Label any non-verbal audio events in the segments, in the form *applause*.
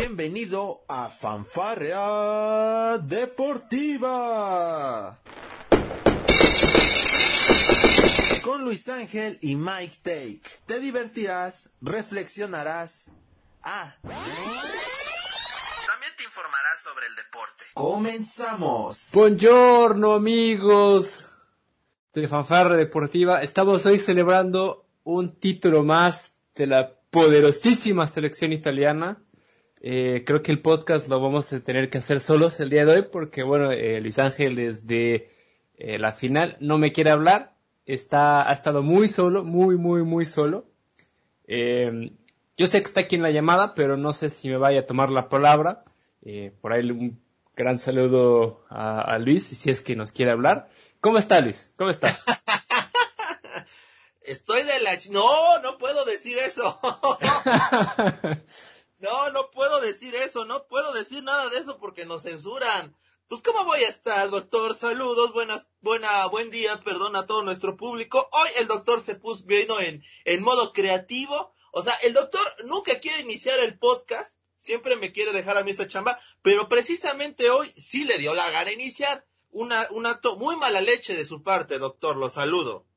Bienvenido a Fanfarrea Deportiva. Con Luis Ángel y Mike Take. Te divertirás, reflexionarás. Ah. También te informarás sobre el deporte. Comenzamos. Buongiorno amigos de Fanfarrea Deportiva. Estamos hoy celebrando un título más de la poderosísima selección italiana eh, creo que el podcast lo vamos a tener que hacer solos el día de hoy porque, bueno, eh, Luis Ángel desde eh, la final no me quiere hablar. Está, ha estado muy solo, muy, muy, muy solo. yo sé que está aquí en la llamada, pero no sé si me vaya a tomar la palabra. por ahí un gran saludo a, a, Luis, si es que nos quiere hablar. ¿Cómo está Luis? ¿Cómo estás? *laughs* Estoy de la... No, no puedo decir eso. *laughs* No, no puedo decir eso, no puedo decir nada de eso porque nos censuran. Pues cómo voy a estar, doctor. Saludos, buenas, buena, buen día, perdón a todo nuestro público. Hoy el doctor se puso vino en, en modo creativo. O sea, el doctor nunca quiere iniciar el podcast, siempre me quiere dejar a mí esa chamba, pero precisamente hoy sí le dio la gana iniciar. Una, un acto muy mala leche de su parte, doctor. Lo saludo.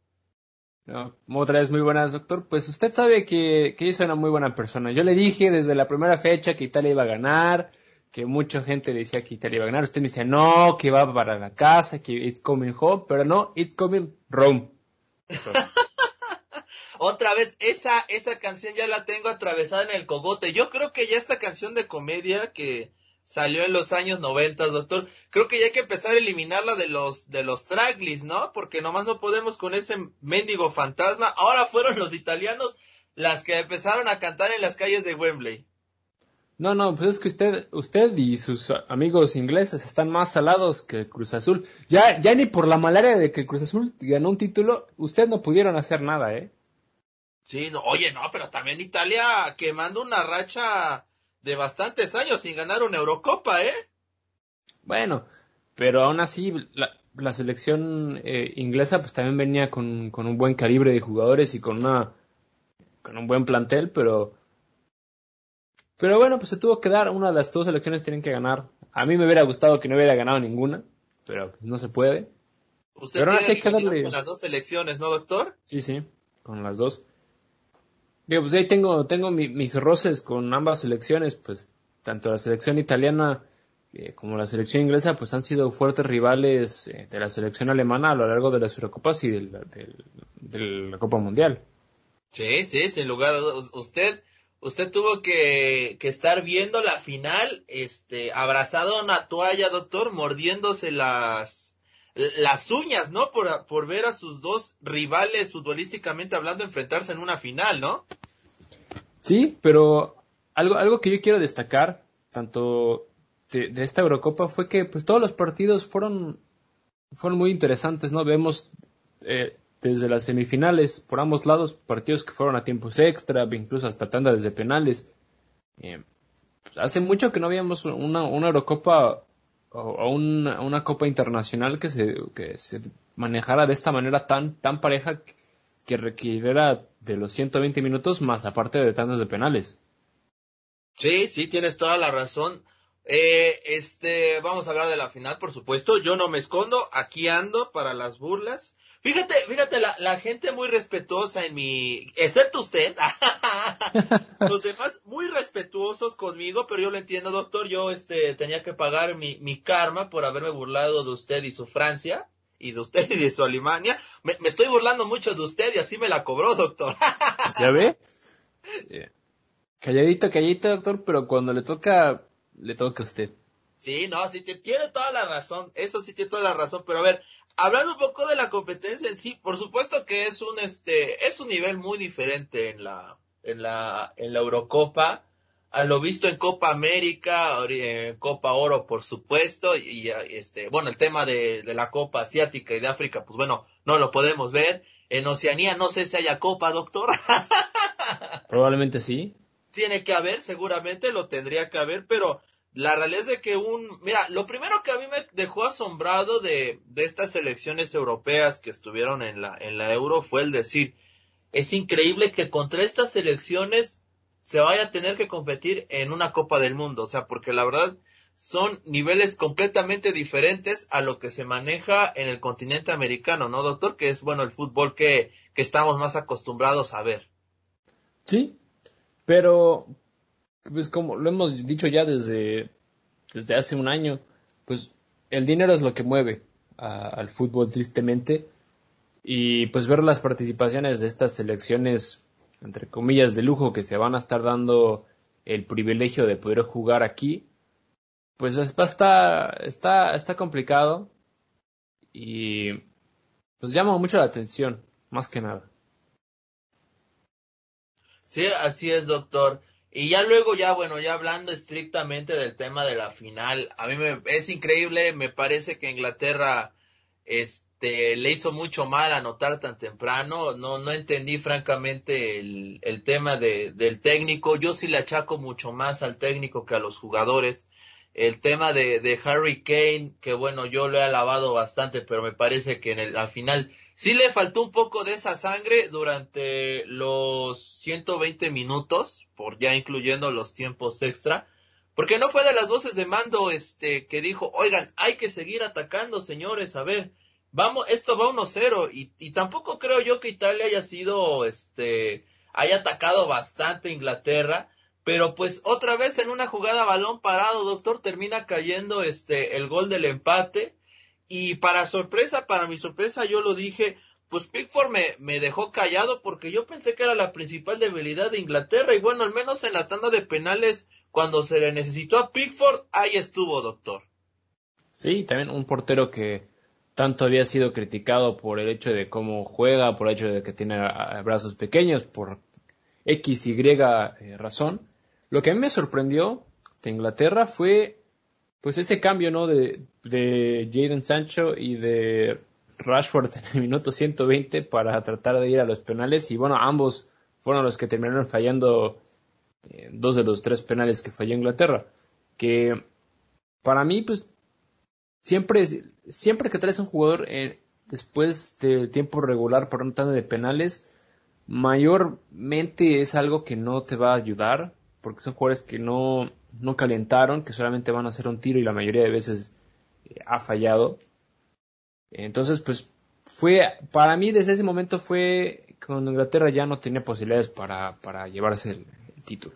No, otra vez muy buenas, doctor. Pues usted sabe que, que yo soy una muy buena persona. Yo le dije desde la primera fecha que Italia iba a ganar, que mucha gente decía que Italia iba a ganar. Usted me dice no, que va para la casa, que it's coming home, pero no, it's coming Rome. *laughs* Otra vez, esa, esa canción ya la tengo atravesada en el cogote. Yo creo que ya esta canción de comedia que, salió en los años 90, doctor. Creo que ya hay que empezar a eliminarla de los de los tracklists, ¿no? Porque nomás no podemos con ese mendigo fantasma. Ahora fueron los italianos las que empezaron a cantar en las calles de Wembley. No, no, pues es que usted, usted y sus amigos ingleses están más salados que Cruz Azul. Ya, ya ni por la malaria de que Cruz Azul ganó un título, ustedes no pudieron hacer nada, ¿eh? Sí, no, oye, no, pero también Italia quemando una racha de bastantes años sin ganar una Eurocopa, ¿eh? Bueno, pero aún así la, la selección eh, inglesa pues también venía con, con, un buen calibre de jugadores y con una con un buen plantel, pero pero bueno, pues se tuvo que dar, una de las dos selecciones tienen que ganar. A mí me hubiera gustado que no hubiera ganado ninguna, pero no se puede. Usted pero tiene que darle... con las dos selecciones, ¿no, doctor? Sí, sí, con las dos. Digo, pues ahí tengo, tengo mis roces con ambas selecciones, pues tanto la selección italiana eh, como la selección inglesa, pues han sido fuertes rivales eh, de la selección alemana a lo largo de las Eurocopas y de la, de, la Copa Mundial. Sí, sí, sin lugar a usted, usted tuvo que, que, estar viendo la final, este, abrazado a una toalla, doctor, mordiéndose las, las uñas, ¿no? Por, por ver a sus dos rivales futbolísticamente hablando enfrentarse en una final, ¿no? Sí, pero algo, algo que yo quiero destacar, tanto de, esta Eurocopa, fue que pues todos los partidos fueron, fueron muy interesantes, ¿no? Vemos eh, desde las semifinales, por ambos lados, partidos que fueron a tiempos extra, incluso hasta tanda desde penales. Eh, pues, hace mucho que no veíamos una, una Eurocopa o, una, una, Copa Internacional que se, que se manejara de esta manera tan, tan pareja que requiriera de los 120 minutos más aparte de tantos de penales. Sí, sí, tienes toda la razón. Eh, este, vamos a hablar de la final, por supuesto. Yo no me escondo, aquí ando para las burlas. Fíjate, fíjate, la, la gente muy respetuosa en mi, excepto usted, *laughs* los demás muy respetuosos conmigo, pero yo lo entiendo, doctor. Yo, este, tenía que pagar mi, mi karma por haberme burlado de usted y su Francia y de usted y de su Alemania. Me, estoy burlando mucho de usted y así me la cobró, doctor. *laughs* ¿Ya ve? Calladito, calladito, doctor, pero cuando le toca, le toca a usted. Sí, no, sí, tiene toda la razón, eso sí tiene toda la razón, pero a ver, hablando un poco de la competencia en sí, por supuesto que es un, este, es un nivel muy diferente en la, en la, en la Eurocopa, a lo visto en Copa América, en Copa Oro, por supuesto, y, este, bueno, el tema de, de, la Copa Asiática y de África, pues bueno, no lo podemos ver. En Oceanía no sé si haya Copa, doctor. *laughs* Probablemente sí. Tiene que haber, seguramente lo tendría que haber, pero la realidad es de que un, mira, lo primero que a mí me dejó asombrado de, de estas elecciones europeas que estuvieron en la, en la Euro fue el decir, es increíble que contra estas elecciones se vaya a tener que competir en una Copa del Mundo. O sea, porque la verdad son niveles completamente diferentes a lo que se maneja en el continente americano, ¿no, doctor? Que es, bueno, el fútbol que, que estamos más acostumbrados a ver. Sí, pero, pues como lo hemos dicho ya desde, desde hace un año, pues el dinero es lo que mueve al fútbol tristemente. Y pues ver las participaciones de estas selecciones entre comillas de lujo que se van a estar dando el privilegio de poder jugar aquí pues está está está complicado. Y pues llama mucho la atención más que nada. Sí así es doctor y ya luego, ya bueno, ya hablando estrictamente del tema de la final, a mí me, es increíble, me parece que Inglaterra este, le hizo mucho mal anotar tan temprano, no, no entendí francamente el, el tema de, del técnico, yo sí le achaco mucho más al técnico que a los jugadores, el tema de, de Harry Kane, que bueno, yo lo he alabado bastante, pero me parece que en el, la final Sí le faltó un poco de esa sangre durante los 120 minutos, por ya incluyendo los tiempos extra, porque no fue de las voces de mando este que dijo, "Oigan, hay que seguir atacando, señores, a ver, vamos, esto va 1-0" y, y tampoco creo yo que Italia haya sido este haya atacado bastante Inglaterra, pero pues otra vez en una jugada balón parado, doctor, termina cayendo este el gol del empate y para sorpresa, para mi sorpresa, yo lo dije, pues Pickford me, me dejó callado porque yo pensé que era la principal debilidad de Inglaterra y bueno, al menos en la tanda de penales, cuando se le necesitó a Pickford, ahí estuvo, doctor. Sí, también un portero que tanto había sido criticado por el hecho de cómo juega, por el hecho de que tiene brazos pequeños, por X, Y eh, razón. Lo que a mí me sorprendió de Inglaterra fue pues ese cambio, ¿no? De, de Jaden Sancho y de Rashford en el minuto 120 para tratar de ir a los penales y bueno, ambos fueron los que terminaron fallando eh, dos de los tres penales que falló Inglaterra. Que para mí, pues, siempre, siempre que traes un jugador eh, después del tiempo regular por un tanto de penales, mayormente es algo que no te va a ayudar, porque son jugadores que no, no calentaron, que solamente van a hacer un tiro y la mayoría de veces eh, ha fallado. Entonces, pues fue, para mí desde ese momento fue cuando Inglaterra ya no tenía posibilidades para, para llevarse el, título.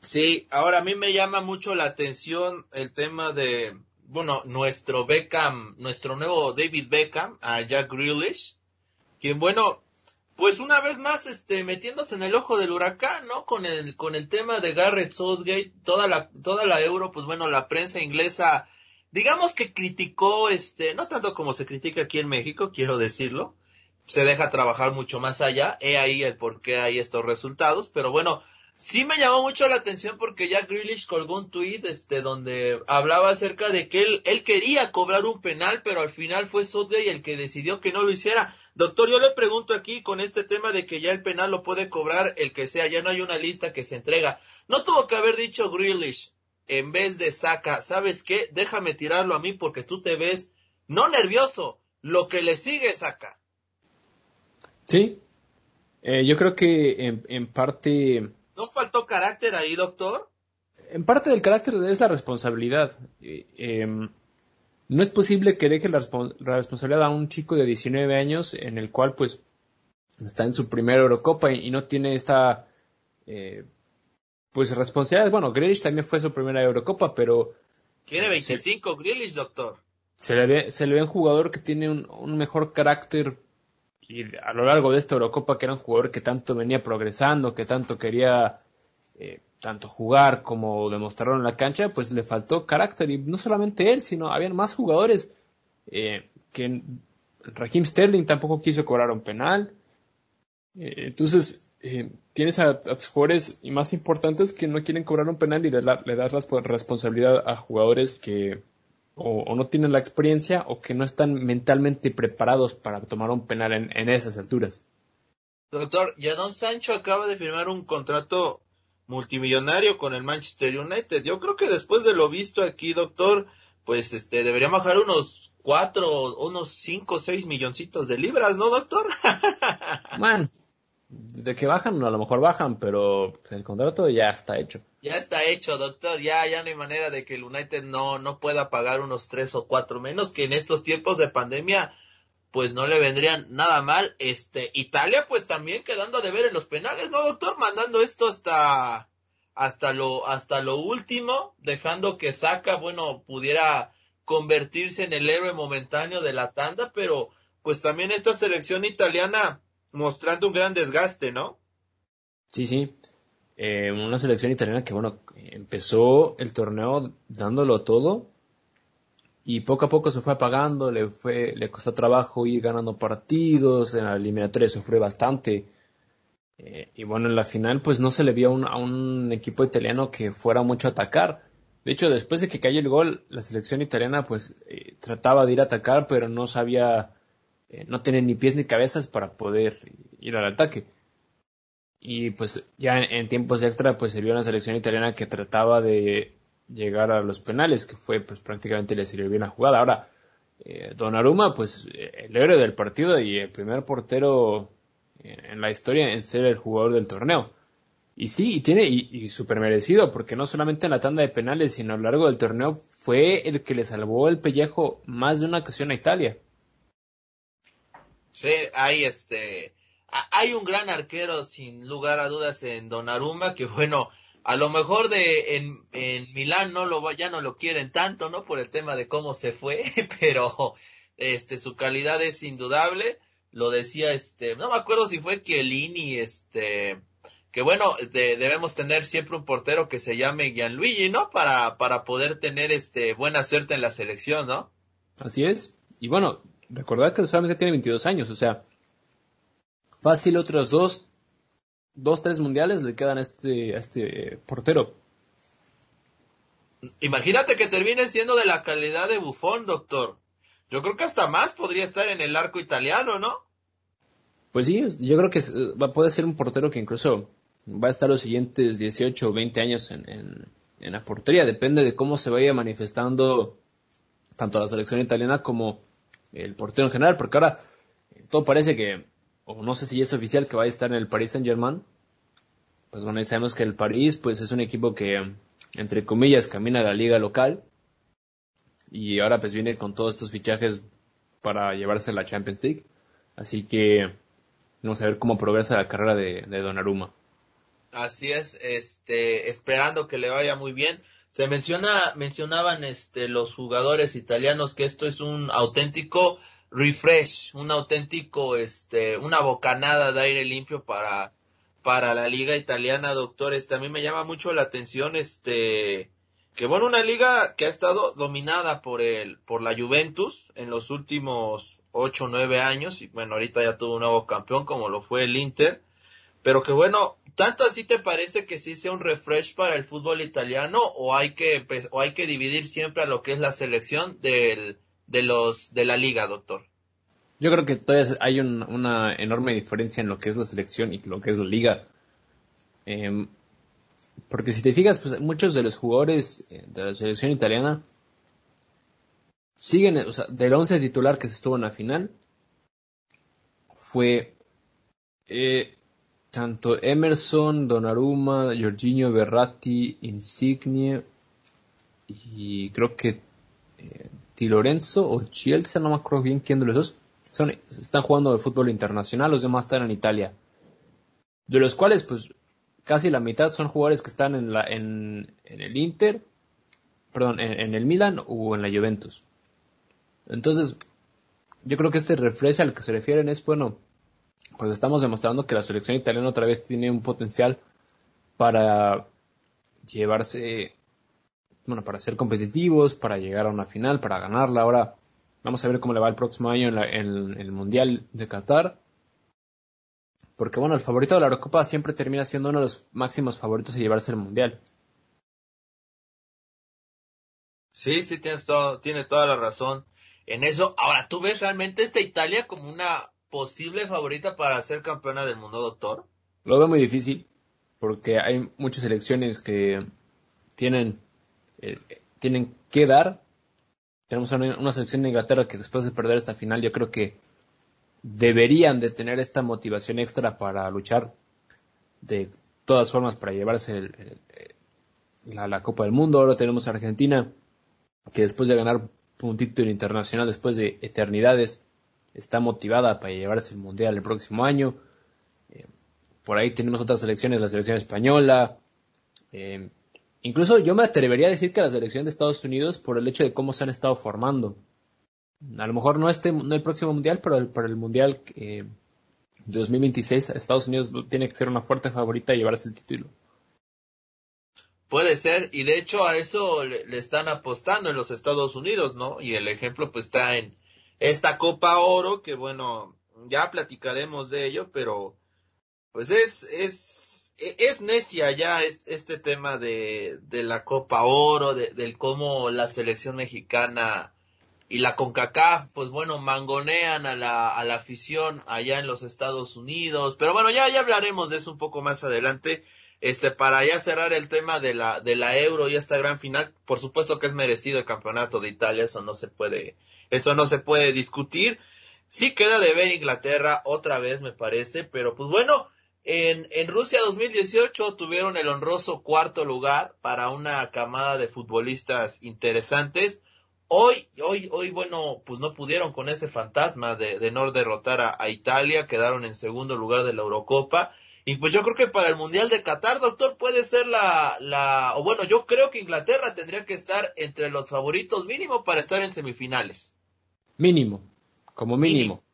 Sí, ahora a mí me llama mucho la atención el tema de, bueno, nuestro Beckham, nuestro nuevo David Beckham, a Jack Grealish, quien bueno, pues una vez más, este, metiéndose en el ojo del huracán, ¿no? Con el, con el tema de Garrett Southgate, toda la, toda la euro, pues bueno, la prensa inglesa, digamos que criticó, este, no tanto como se critica aquí en México, quiero decirlo, se deja trabajar mucho más allá, he ahí el por qué hay estos resultados, pero bueno, sí me llamó mucho la atención porque ya Grealish colgó un tweet este donde hablaba acerca de que él, él quería cobrar un penal, pero al final fue Southgate el que decidió que no lo hiciera. Doctor, yo le pregunto aquí con este tema de que ya el penal lo puede cobrar el que sea, ya no hay una lista que se entrega. No tuvo que haber dicho Grealish en vez de Saca, ¿sabes qué? Déjame tirarlo a mí porque tú te ves no nervioso, lo que le sigue Saca. Sí, eh, yo creo que en, parte... ¿No faltó carácter ahí, doctor? En parte del carácter es la responsabilidad. Eh, em, no es posible que deje la, responsabilidad a un chico de 19 años en el cual pues está en su primera Eurocopa y, no tiene esta eh, pues responsabilidad. Bueno, Grealish también fue su primera Eurocopa, pero... Tiene 25 Grealish, doctor. Se le, ve, se le ve un jugador que tiene un, mejor carácter y a lo largo de esta Eurocopa que era un jugador que tanto venía progresando, que tanto quería eh, tanto jugar como demostrarlo en la cancha, pues le faltó carácter y no solamente él, sino habían más jugadores eh, que Raheem Sterling tampoco quiso cobrar un penal. Eh, entonces, eh, tienes a, tus jugadores más importantes que no quieren cobrar un penal y le, das la responsabilidad a jugadores que o, no tienen la experiencia o que no están mentalmente preparados para tomar un penal en, en esas alturas. Doctor, Don Sancho acaba de firmar un contrato multimillonario con el Manchester United. Yo creo que después de lo visto aquí, doctor, pues este debería bajar unos cuatro, unos cinco, seis milloncitos de libras, ¿no, doctor? *laughs* Man, De que bajan, a lo mejor bajan, pero el contrato ya está hecho. Ya está hecho, doctor. Ya, ya no hay manera de que el United no, no pueda pagar unos tres o cuatro menos que en estos tiempos de pandemia, pues no le vendrían nada mal. Este, Italia, pues también quedando de ver en los penales, ¿no, doctor? Mandando esto hasta, hasta lo, hasta lo último, dejando que Saca, bueno, pudiera convertirse en el héroe momentáneo de la tanda, pero pues también esta selección italiana mostrando un gran desgaste, ¿no? Sí, sí. Eh, una selección italiana que, bueno, empezó el torneo dándolo todo y poco a poco se fue apagando, le fue, le costó trabajo ir ganando partidos, en la eliminatoria sufrió bastante. Eh, y bueno, en la final pues no se le vio a un equipo italiano que fuera mucho a atacar. De hecho, después de que cayó el gol, la selección italiana pues eh, trataba de ir a atacar, pero no sabía eh, no tienen ni pies ni cabezas para poder ir al ataque. Y pues ya en, tiempos extra pues se vio una selección italiana que trataba de llegar a los penales, que fue pues prácticamente le sirvió bien la jugada. Ahora, eh, Donnarumma pues el héroe del partido y el primer portero en la historia en ser el jugador del torneo. Y sí, y tiene, y, y súper merecido, porque no solamente en la tanda de penales, sino a lo largo del torneo fue el que le salvó el pellejo más de una ocasión a Italia. Sí, hay este, hay un gran arquero sin lugar a dudas en Donnarumma que bueno, a lo mejor de en, en Milán no lo ya no lo quieren tanto, ¿no? Por el tema de cómo se fue, *laughs* pero este su calidad es indudable. Lo decía este, no me acuerdo si fue Chiellini, este que bueno, debemos tener siempre un portero que se llame Gianluigi, ¿no? Para para poder tener este buena suerte en la selección, ¿no? Así es. Y bueno, recordad que solamente tiene 22 años, o sea, fácil otros dos, dos, tres mundiales le quedan a este, este portero. Imagínate que termine siendo de la calidad de Bufón, doctor. Yo creo que hasta más podría estar en el arco italiano, ¿no? Pues sí, yo creo que puede ser un portero que incluso va a estar los siguientes 18 o 20 años en, en, en la portería. Depende de cómo se vaya manifestando tanto la selección italiana como el portero en general, porque ahora todo parece que, o no sé si es oficial que va a estar en el Paris Saint Germain. Pues bueno, ya sabemos que el París pues es un equipo que, entre comillas, camina la liga local. Y ahora pues viene con todos estos fichajes para llevarse la Champions League. Así que vamos a ver cómo progresa la carrera de, de Donnarumma. Así es, este, esperando que le vaya muy bien. Se menciona, mencionaban este, los jugadores italianos que esto es un auténtico refresh, un auténtico, este, una bocanada de aire limpio para, para la liga italiana, doctores. También me llama mucho la atención, este, que bueno, una liga que ha estado dominada por el, por la Juventus en los últimos ocho nueve años, y bueno, ahorita ya tuvo un nuevo campeón como lo fue el Inter, pero que bueno, ¿Tanto así te parece que sí sea un refresh para el fútbol italiano o hay que, o hay que dividir siempre a lo que es la selección del, de, los, de la liga, doctor? Yo creo que todavía hay una enorme diferencia en lo que es la selección y lo que es la liga. Em, porque si te fijas, pues muchos de los jugadores eh, de la selección italiana siguen, o sea, del once titular que se estuvo en la final, fue eh, tanto Emerson, Donnarumma, Jorginho, Berratti, Insigne y creo que eh, Di Lorenzo o Chelsea, no me acuerdo bien quién de los dos, son, están jugando el fútbol internacional, los demás están en Italia. De los cuales, pues, casi la mitad son jugadores que están en, la, en, el Inter, perdón, en, el Milan o en la Juventus. Entonces, yo creo que este reflejo al que se refieren es, bueno, pues estamos demostrando que la selección italiana otra vez tiene un potencial para llevarse, bueno, para ser competitivos, para llegar a una final, para ganarla. Ahora vamos a ver cómo le va el próximo año en, el Mundial de Qatar. Porque bueno, el favorito de la Eurocopa siempre termina siendo uno de los máximos favoritos de llevarse el Mundial. Sí, sí, tienes todo, tiene toda la razón en eso. Ahora, ¿tú ves realmente esta Italia como una posible favorita para ser campeona del mundo, doctor? Lo veo muy difícil, porque hay muchas selecciones que tienen, eh, tienen que dar. Tenemos una, selección de Inglaterra que después de perder esta final, yo creo que deberían de tener esta motivación extra para luchar de todas formas para llevarse la, la, Copa del Mundo. Ahora tenemos a Argentina que después de ganar un título internacional después de eternidades está motivada para llevarse el Mundial el próximo año. Eh, por ahí tenemos otras selecciones, la selección española. Eh, incluso yo me atrevería a decir que la selección de Estados Unidos por el hecho de cómo se han estado formando. A lo mejor no este, no el próximo mundial, pero el, para el mundial eh, de 2026 Estados Unidos tiene que ser una fuerte favorita y llevarse el título. Puede ser, y de hecho a eso le, le, están apostando en los Estados Unidos, ¿no? Y el ejemplo pues está en esta Copa Oro, que bueno, ya platicaremos de ello, pero pues es, es, es necia ya este tema de, de la Copa Oro, de, del cómo la selección mexicana y la CONCACAF, pues bueno, mangonean a la, a la afición allá en los Estados Unidos. Pero bueno, ya, ya hablaremos de eso un poco más adelante. Este, para ya cerrar el tema de la, de la Euro y esta gran final, por supuesto que es merecido el campeonato de Italia, eso no se puede, eso no se puede discutir. Sí queda de ver Inglaterra otra vez, me parece, pero pues bueno, en, en Rusia 2018 tuvieron el honroso cuarto lugar para una camada de futbolistas interesantes Hoy, hoy, hoy, bueno, pues no pudieron con ese fantasma de, de no derrotar a, Italia, quedaron en segundo lugar de la Eurocopa. Y pues yo creo que para el Mundial de Qatar, doctor, puede ser la, la, o bueno, yo creo que Inglaterra tendría que estar entre los favoritos mínimo para estar en semifinales. Mínimo, como mínimo.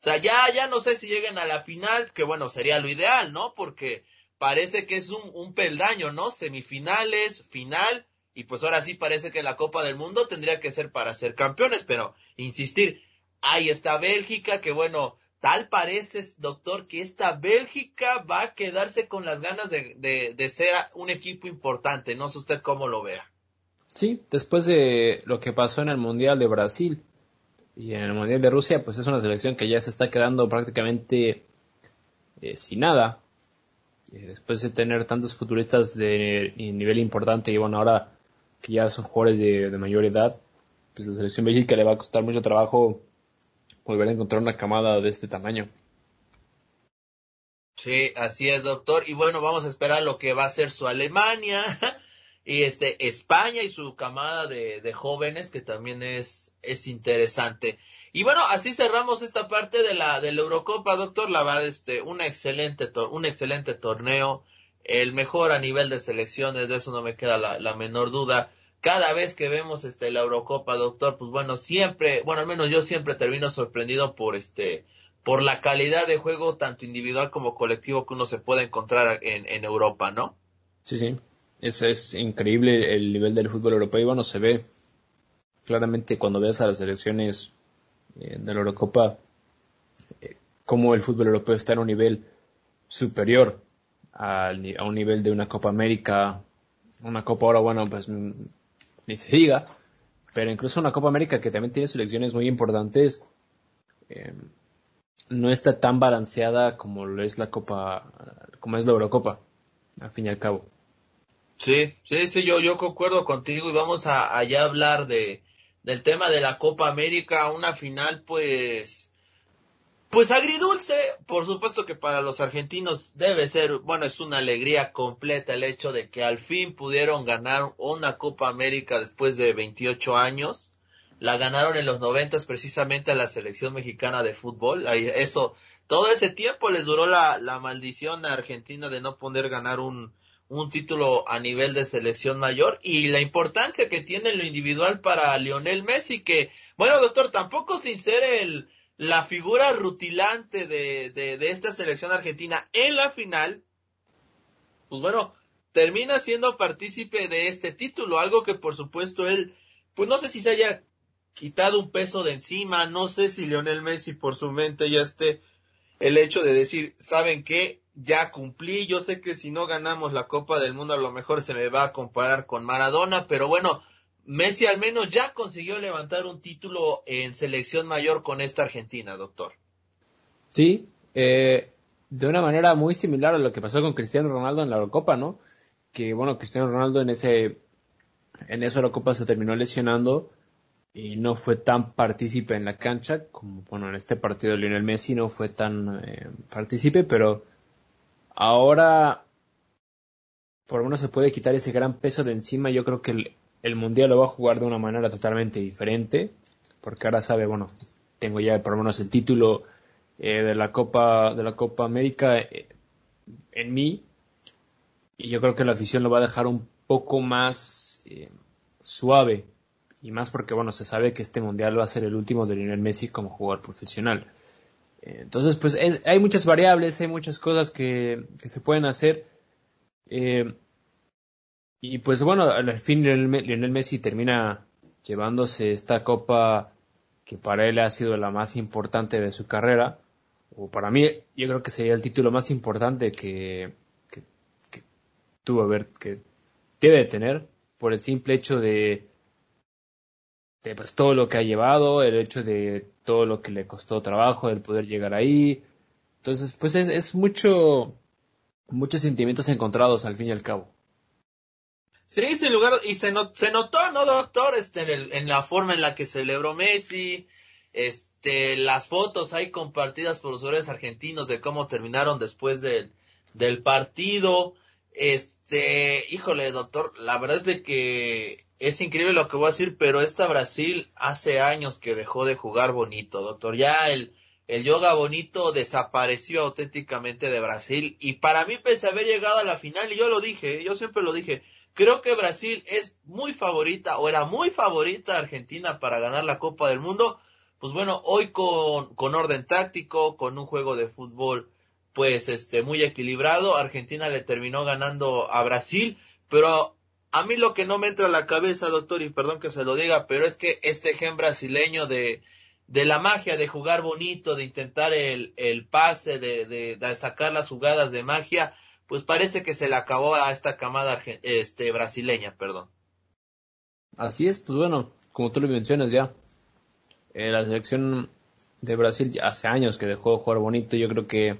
O sea, ya, ya no sé si lleguen a la final, que bueno, sería lo ideal, ¿no? Porque parece que es un, un peldaño, ¿no? Semifinales, final, y pues ahora sí parece que la Copa del Mundo tendría que ser para ser campeones, pero insistir, ahí está Bélgica, que bueno, tal parece, doctor, que esta Bélgica va a quedarse con las ganas de, de, ser un equipo importante. No sé usted cómo lo vea. Sí, después de lo que pasó en el Mundial de Brasil y en el Mundial de Rusia, pues es una selección que ya se está quedando prácticamente eh, sin nada. Eh, después de tener tantos futuristas de nivel importante y bueno, ahora que ya son jugadores de, mayor edad, pues la selección Bélgica le va a costar mucho trabajo volver a encontrar una camada de este tamaño. Sí, así es, doctor. Y bueno, vamos a esperar lo que va a ser su Alemania y este España y su camada de, de jóvenes que también es es interesante. Y bueno, así cerramos esta parte de la de la Eurocopa, doctor. La va este un excelente un excelente torneo el mejor a nivel de selecciones, de eso no me queda la, menor duda. Cada vez que vemos este la Eurocopa, doctor, pues bueno, siempre, bueno, al menos yo siempre termino sorprendido por este, por la calidad de juego, tanto individual como colectivo, que uno se puede encontrar en, en Europa, ¿no? Sí, sí. Es, es increíble el nivel del fútbol europeo y bueno, se ve claramente cuando ves a las selecciones eh, de la Eurocopa, eh, cómo el fútbol europeo está en un nivel superior a, un nivel de una Copa América, una Copa ahora, bueno, pues mm, ni se diga, pero incluso una Copa América que también tiene selecciones muy importantes, eh, no está tan balanceada como lo es la Copa, como es la Eurocopa, al fin y al cabo. Sí, sí, sí, yo, yo concuerdo contigo y vamos a allá hablar de, del tema de la Copa América, una final pues pues agridulce, por supuesto que para los argentinos debe ser, bueno, es una alegría completa el hecho de que al fin pudieron ganar una Copa América después de 28 años. La ganaron en los 90 precisamente a la selección mexicana de fútbol. Eso, todo ese tiempo les duró la, la maldición a Argentina de no poder ganar un, un título a nivel de selección mayor y la importancia que tiene en lo individual para Lionel Messi que, bueno, doctor, tampoco sin ser el, la figura rutilante de, de, esta selección argentina en la final, pues bueno, termina siendo partícipe de este título, algo que por supuesto él, pues no sé si se haya quitado un peso de encima, no sé si Lionel Messi por su mente ya esté el hecho de decir, ¿saben qué? Ya cumplí, yo sé que si no ganamos la Copa del Mundo a lo mejor se me va a comparar con Maradona, pero bueno, Messi al menos ya consiguió levantar un título en selección mayor con esta Argentina, doctor. Sí, eh, de una manera muy similar a lo que pasó con Cristiano Ronaldo en la Eurocopa, ¿no? Que bueno, Cristiano Ronaldo en ese en esa Eurocopa se terminó lesionando y no fue tan partícipe en la cancha como, bueno, en este partido Lionel Messi no fue tan eh, partícipe, pero ahora por lo menos se puede quitar ese gran peso de encima. Yo creo que el, el Mundial lo va a jugar de una manera totalmente diferente, porque ahora sabe, bueno, tengo ya por lo menos el título eh, de la Copa de la Copa América eh, en mí. Y yo creo que la afición lo va a dejar un poco más eh, suave. Y más porque bueno se sabe que este mundial va a ser el último de Lionel Messi como jugador profesional entonces pues hay muchas variables hay muchas cosas que, que se pueden hacer. Y pues bueno al fin Lionel Messi termina llevándose esta copa que para él ha sido la más importante de su carrera. O para mí, yo creo que sería el título más importante que, que, tuvo ver, que debe tener, por el simple hecho de, de pues, todo lo que ha llevado, el hecho de todo lo que le costó trabajo, el poder llegar ahí. Entonces, pues es, es mucho, muchos sentimientos encontrados al fin y al cabo. Sí, sin lugar, y se, se notó, ¿no, doctor? Este, en, el, en la forma en la que celebró Messi, este, las fotos hay compartidas por los jugadores argentinos de cómo terminaron después del, del partido. Este, híjole, doctor, la verdad es que es increíble lo que voy a decir, pero esta Brasil hace años que dejó de jugar bonito, doctor. Ya el, el yoga bonito desapareció auténticamente de Brasil y para mí pese a haber llegado a la final, y yo lo dije, yo siempre lo dije, creo que Brasil es muy favorita o era muy favorita Argentina para ganar la Copa del Mundo pues bueno, hoy con, con orden táctico, con un juego de fútbol pues este muy equilibrado, Argentina le terminó ganando a Brasil, pero a mí lo que no me entra a la cabeza, doctor, y perdón que se lo diga, pero es que este gen brasileño de, de la magia, de jugar bonito, de intentar el, el pase, de, de, sacar las jugadas de magia, pues parece que se le acabó a esta camada este, brasileña, perdón. Así es, pues bueno, como tú lo mencionas ya, eh, la selección de Brasil hace años que dejó de jugar bonito. Yo creo que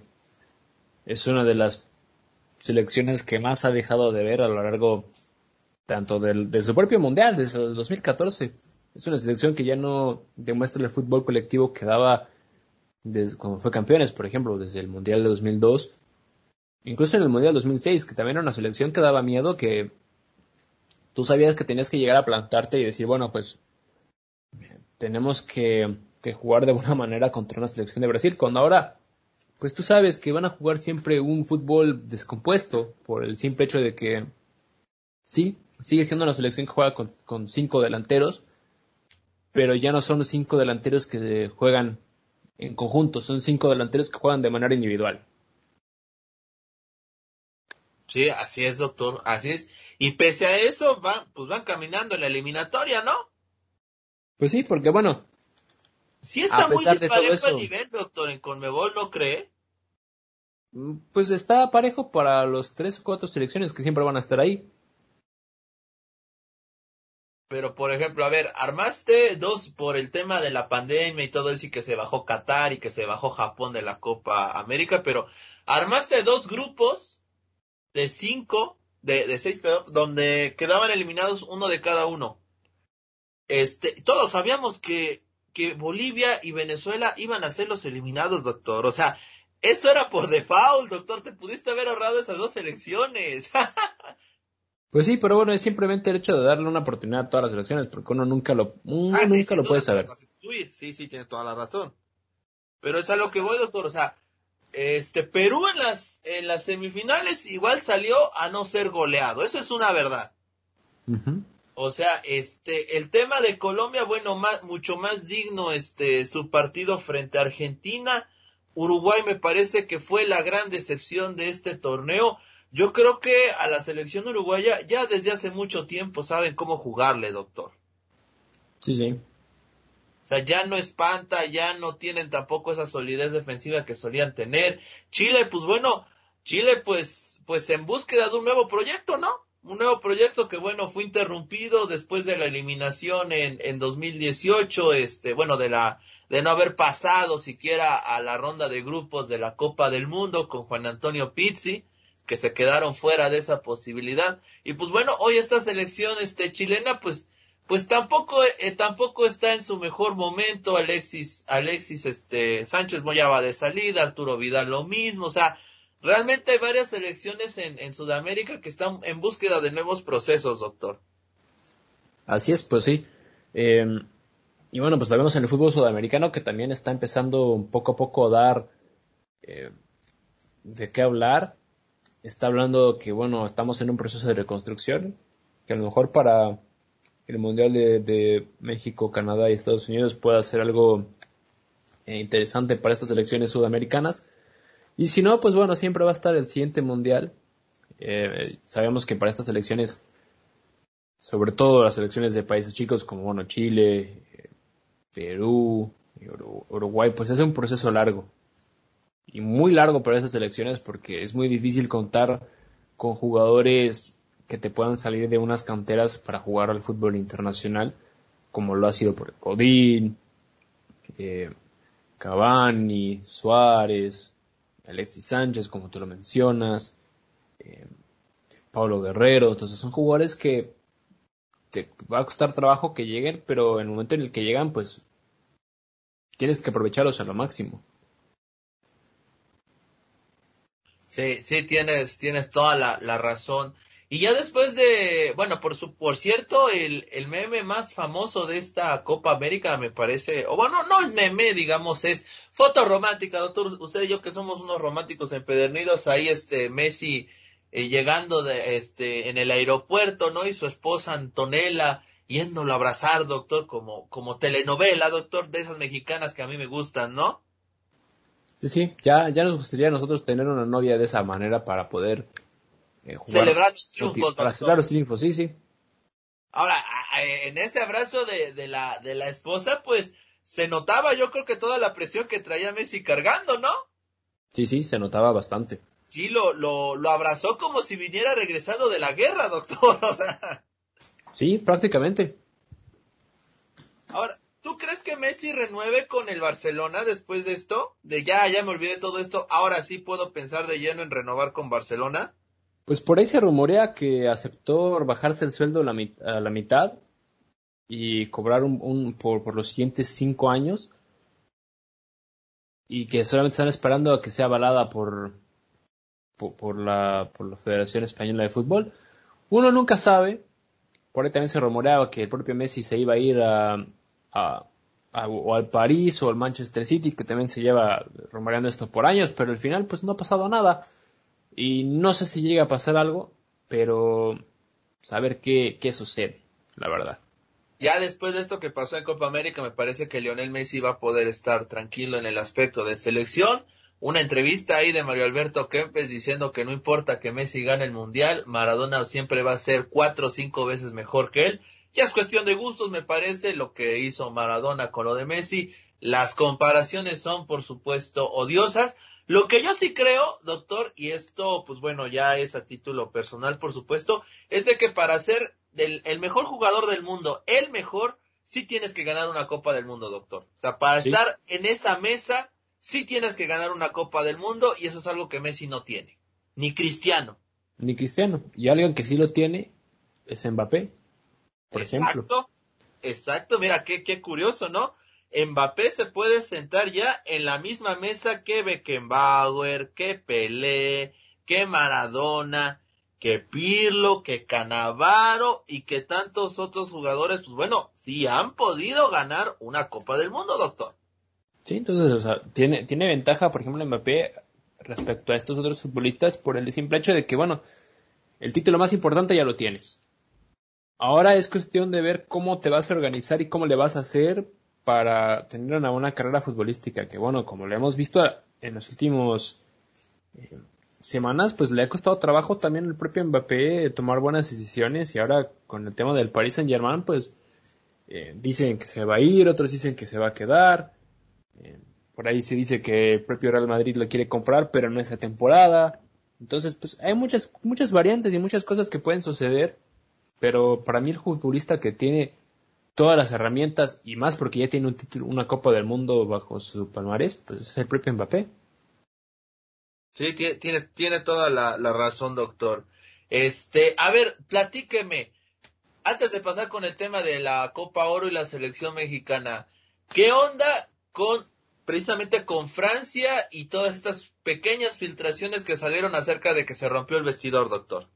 es una de las selecciones que más ha dejado de ver a lo largo tanto del, de su propio mundial, desde el 2014. Es una selección que ya no demuestra el fútbol colectivo que daba desde, cuando fue campeones, por ejemplo, desde el mundial de 2002. Incluso en el mundial 2006, que también era una selección que daba miedo, que tú sabías que tenías que llegar a plantarte y decir, bueno, pues tenemos que, jugar de buena manera contra una selección de Brasil, cuando ahora, pues tú sabes que van a jugar siempre un fútbol descompuesto por el simple hecho de que sí, sigue siendo una selección que juega con, cinco delanteros, pero ya no son cinco delanteros que juegan en conjunto, son cinco delanteros que juegan de manera individual. Sí, así es, doctor, así es. Y pese a eso, van, pues van caminando en la eliminatoria, ¿no? Pues sí, porque bueno. Sí está muy disparejo el nivel, doctor, en Conmebol, ¿no cree? Mm, pues está parejo para los tres o cuatro selecciones que siempre van a estar ahí. Pero, por ejemplo, a ver, armaste dos por el tema de la pandemia y todo eso y que se bajó Qatar y que se bajó Japón de la Copa América, pero armaste dos grupos de cinco, de, de seis, donde quedaban eliminados uno de cada uno. Este, todos sabíamos que, que Bolivia y Venezuela iban a ser los eliminados, doctor. O sea, eso era por default, doctor. Te pudiste haber ahorrado esas dos elecciones. *laughs* pues sí, pero bueno, es simplemente el hecho de darle una oportunidad a todas las elecciones, porque uno nunca lo, uno ah, nunca lo puede saber. Sí, sí, tiene toda la razón. Pero es a lo que voy, doctor. O sea, este, Perú en las, en las semifinales igual salió a no ser goleado. Eso es una verdad. O sea, este, el tema de Colombia, bueno, más, mucho más digno, este, su partido frente a Argentina. Uruguay me parece que fue la gran decepción de este torneo. Yo creo que a la selección uruguaya ya desde hace mucho tiempo saben cómo jugarle, doctor. Sí, sí. O sea, ya no espanta, ya no tienen tampoco esa solidez defensiva que solían tener. Chile, pues bueno, Chile pues, pues en búsqueda de un nuevo proyecto, ¿no? un nuevo proyecto que bueno fue interrumpido después de la eliminación en, en 2018 este bueno de la de no haber pasado siquiera a la ronda de grupos de la Copa del Mundo con Juan Antonio Pizzi que se quedaron fuera de esa posibilidad y pues bueno hoy esta selección este chilena pues pues tampoco, eh, tampoco está en su mejor momento Alexis, Alexis, este, Sánchez Moyaba de salida, Arturo Vidal lo mismo, o sea, realmente hay varias selecciones en, Sudamérica que están en búsqueda de nuevos procesos, doctor. Así es, pues sí. Em, y bueno, pues lo vemos en el fútbol sudamericano que también está empezando poco a poco a dar eh, de qué hablar. Está hablando que, bueno, estamos en un proceso de reconstrucción, que a lo mejor para el Mundial de, México, Canadá y Estados Unidos pueda ser algo eh, interesante para estas elecciones sudamericanas. Y si no, pues bueno, siempre va a estar el siguiente Mundial. Eh, sabemos que para estas elecciones, sobre todo las elecciones de países chicos como bueno, Chile, Perú, Uruguay, pues es un proceso largo. Y muy largo para esas elecciones porque es muy difícil contar con jugadores que te puedan salir de unas canteras para jugar al fútbol internacional, como lo ha sido por Codín, eh, Cavani, Suárez, Alexis Sánchez, como tú lo mencionas, eh, Pablo Guerrero, entonces son jugadores que te va a costar trabajo que lleguen, pero en el momento en el que llegan, pues tienes que aprovecharlos a lo máximo. Sí, sí, tienes, tienes toda la, la razón. Y ya después de, bueno, por su, por cierto, el, el meme más famoso de esta Copa América me parece, o bueno, no es meme, digamos, es foto romántica, doctor. Usted y yo que somos unos románticos empedernidos, ahí este Messi eh, llegando de, este, en el aeropuerto, ¿no? Y su esposa Antonella yéndolo a abrazar, doctor, como, como telenovela, doctor, de esas mexicanas que a mí me gustan, ¿no? Sí, sí, ya, ya nos gustaría a nosotros tener una novia de esa manera para poder eh, celebrar los triunfos. Para celebrar los triunfos, sí, sí. Ahora, en ese abrazo de, de, la, de la esposa, pues se notaba yo creo que toda la presión que traía Messi cargando, ¿no? Sí, sí, se notaba bastante. Sí, lo, lo, lo abrazó como si viniera regresando de la guerra, doctor. *laughs* O sea. Sí, prácticamente. Ahora, ¿tú crees que Messi renueve con el Barcelona después de esto? De ya, ya me olvidé todo esto, ahora sí puedo pensar de lleno en renovar con Barcelona. Pues por ahí se rumorea que aceptó bajarse el sueldo a la, mitad y cobrar un, por, los siguientes cinco años y que solamente están esperando a que sea avalada por, por, la, por la Federación Española de Fútbol. Uno nunca sabe, por ahí también se rumoreaba que el propio Messi se iba a ir a, o al París o al Manchester City, que también se lleva rumoreando esto por años, pero al final pues no ha pasado nada. Y no sé si llega a pasar algo, pero saber qué, qué sucede, la verdad. Ya después de esto que pasó en Copa América, me parece que Lionel Messi va a poder estar tranquilo en el aspecto de selección. Una entrevista ahí de Mario Alberto Kempes diciendo que no importa que Messi gane el mundial, Maradona siempre va a ser cuatro o cinco veces mejor que él. Ya es cuestión de gustos, me parece, lo que hizo Maradona con lo de Messi. Las comparaciones son, por supuesto, odiosas, lo que yo sí creo, doctor, y esto, pues bueno, ya es a título personal, por supuesto, es de que para ser el mejor jugador del mundo, el mejor, sí tienes que ganar una Copa del Mundo, doctor. O sea, para estar en esa mesa, sí tienes que ganar una Copa del Mundo, y eso es algo que Messi no tiene. Ni Cristiano. Ni Cristiano. Y alguien que sí lo tiene es Mbappé, por exacto, ejemplo. Exacto, mira, qué, qué curioso, ¿no? Mbappé se puede sentar ya en la misma mesa que Beckenbauer, que Pelé, que Maradona, que Pirlo, que Canavaro y que tantos otros jugadores, pues bueno, sí han podido ganar una Copa del Mundo, doctor. Sí, entonces, o sea, tiene, tiene ventaja, por ejemplo, Mbappé respecto a estos otros futbolistas por el simple hecho de que, bueno, el título más importante ya lo tienes. Ahora es cuestión de ver cómo te vas a organizar y cómo le vas a hacer para tener una buena carrera futbolística, que bueno, como lo hemos visto en los últimos eh, semanas, pues le ha costado trabajo también el propio Mbappé tomar buenas decisiones y ahora con el tema del Paris Saint Germain, pues eh, dicen que se va a ir, otros dicen que se va a quedar, eh, por ahí se dice que el propio Real Madrid lo quiere comprar, pero no esa temporada, entonces pues hay muchas, muchas variantes y muchas cosas que pueden suceder, pero para mí el futbolista que tiene todas las herramientas y más porque ya tiene un título, una Copa del Mundo bajo su palmarés, pues es el propio Mbappé. Sí, tiene, tiene toda la, razón, doctor. Este, a ver, platíqueme. antes de pasar con el tema de la Copa Oro y la selección mexicana, ¿qué onda con precisamente con Francia y todas estas pequeñas filtraciones que salieron acerca de que se rompió el vestidor, doctor?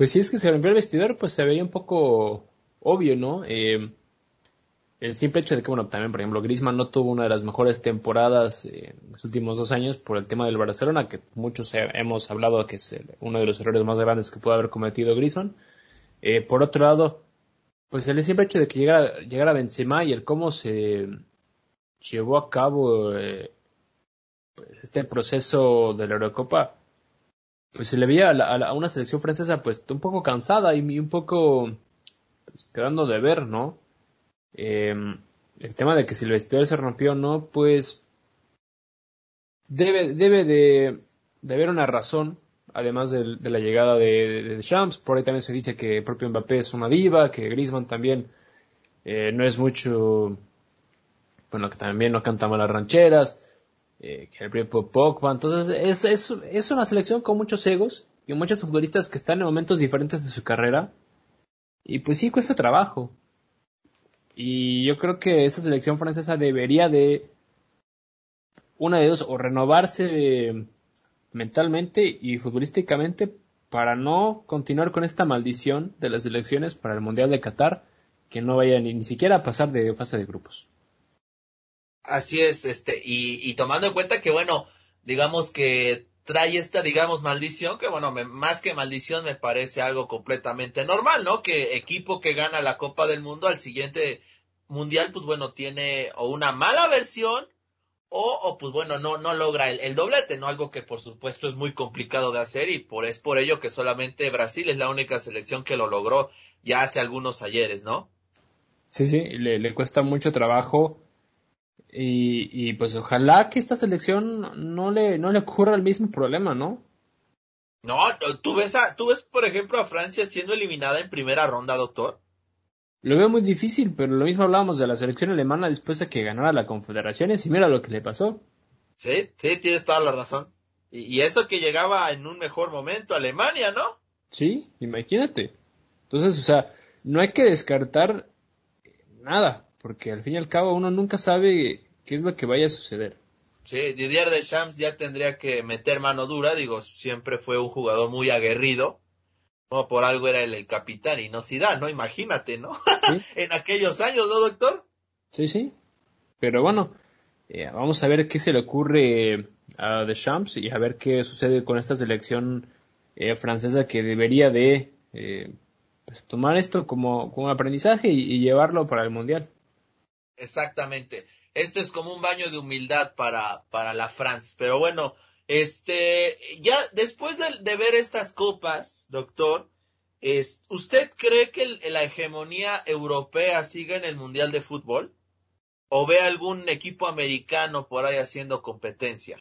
Pues si es que se rompió el vestidor, pues se veía un poco obvio, ¿no? Eh, el simple hecho de que, bueno, también, por ejemplo, Griezmann no tuvo una de las mejores temporadas en los últimos dos años por el tema del Barcelona, que muchos hemos hablado que es uno de los errores más grandes que puede haber cometido Griezmann. Eh, por otro lado, pues el simple hecho de que llegara, llegara Benzema y el cómo se llevó a cabo eh, pues, este proceso de la Eurocopa, pues se le veía a, una selección francesa pues un poco cansada y un poco pues, quedando de ver, ¿no? Eh, el tema de que si el vestidor se rompió o no, pues debe, debe de, de haber una razón, además de, la llegada de, de, Champs. Por ahí también se dice que el propio Mbappé es una diva, que Griezmann también eh, no es mucho, bueno, que también no canta malas rancheras, eh, propio Pogba. Entonces es, es, es una selección con muchos egos y muchos futbolistas que están en momentos diferentes de su carrera. Y pues sí, cuesta trabajo. Y yo creo que esta selección francesa debería de, una de dos, o renovarse mentalmente y futbolísticamente para no continuar con esta maldición de las elecciones para el Mundial de Qatar, que no vaya ni, ni siquiera a pasar de fase de grupos. Así es, este, y, y tomando en cuenta que, bueno, digamos que trae esta, digamos, maldición, que bueno, más que maldición me parece algo completamente normal, ¿no? Que equipo que gana la Copa del Mundo al siguiente mundial, pues bueno, tiene o una mala versión o, o pues bueno, no, no logra el, doblete, ¿no? Algo que por supuesto es muy complicado de hacer y por, es por ello que solamente Brasil es la única selección que lo logró ya hace algunos ayeres, ¿no? Sí, sí, le, le cuesta mucho trabajo y, y pues ojalá que esta selección no le, no le ocurra el mismo problema, ¿no? No, tú ves, a, tú ves, por ejemplo, a Francia siendo eliminada en primera ronda, doctor. Lo veo muy difícil, pero lo mismo hablábamos de la selección alemana después de que ganara la Confederaciones y mira lo que le pasó. Sí, sí, tienes toda la razón. Y, y eso que llegaba en un mejor momento Alemania, ¿no? Sí, imagínate. Entonces, o sea, no hay que descartar nada porque al fin y al cabo uno nunca sabe qué es lo que vaya a suceder. Sí, Didier Deschamps ya tendría que meter mano dura, digo, siempre fue un jugador muy aguerrido, como por algo era el, capitán y no Zidane, ¿no? Imagínate, ¿no? *laughs* en aquellos años, ¿no, doctor? Sí, sí. Pero bueno, eh, vamos a ver qué se le ocurre a Deschamps y a ver qué sucede con esta selección eh, francesa que debería de eh, pues, tomar esto como, como aprendizaje y llevarlo para el Mundial. Exactamente. Esto es como un baño de humildad para, para la France. Pero bueno, este, ya después de, ver estas copas, doctor, es, ¿usted cree que la hegemonía europea siga en el Mundial de Fútbol? ¿O ve algún equipo americano por ahí haciendo competencia?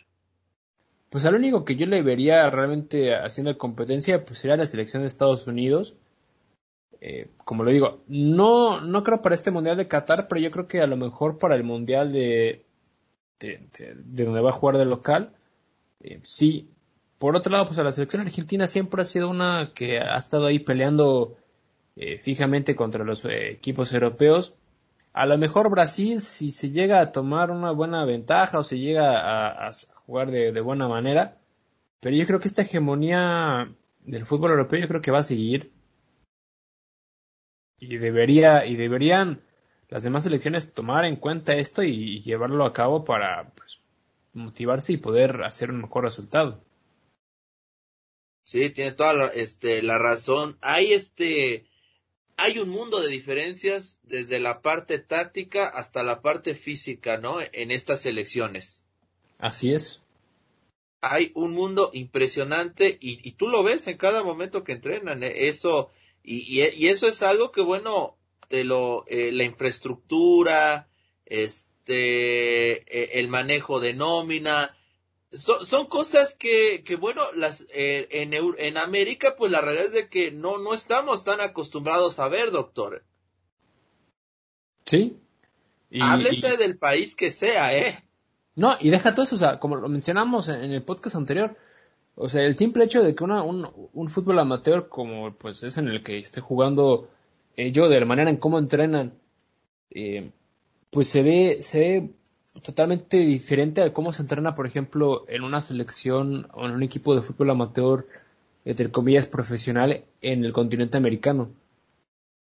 Pues al único que yo le vería realmente haciendo competencia, pues sería la selección de Estados Unidos eh, como lo digo, no, no creo para este Mundial de Qatar, pero yo creo que a lo mejor para el Mundial de, de, donde va a jugar de local, eh, sí. Por otro lado, pues a la selección argentina siempre ha sido una que ha estado ahí peleando eh, fijamente contra los equipos europeos. A lo mejor Brasil, si se llega a tomar una buena ventaja o se llega a, a jugar de, de buena manera, pero yo creo que esta hegemonía del fútbol europeo yo creo que va a seguir y debería y deberían las demás elecciones tomar en cuenta esto y, llevarlo a cabo para pues, motivarse y poder hacer un mejor resultado. Sí, tiene toda la, este, la razón. Hay este, hay un mundo de diferencias desde la parte táctica hasta la parte física, ¿no? En estas elecciones. Así es. Hay un mundo impresionante y, y tú lo ves en cada momento que entrenan. ¿eh? Eso, y, y, eso es algo que, bueno, te lo, eh, la infraestructura, este, eh, el manejo de nómina, son, son cosas que, que bueno, las, eh, en, en América, pues la realidad es de que no, no estamos tan acostumbrados a ver, doctor. Sí. Háblese del país que sea, ¿eh? No, y deja todo eso, o sea, como lo mencionamos en el podcast anterior, O sea, el simple hecho de que una, un, un fútbol amateur como pues es en el que esté jugando eh, yo, de la manera en cómo entrenan, eh, pues se ve, se ve totalmente diferente a cómo se entrena, por ejemplo, en una selección o en un equipo de fútbol amateur, entre comillas, profesional en el continente americano.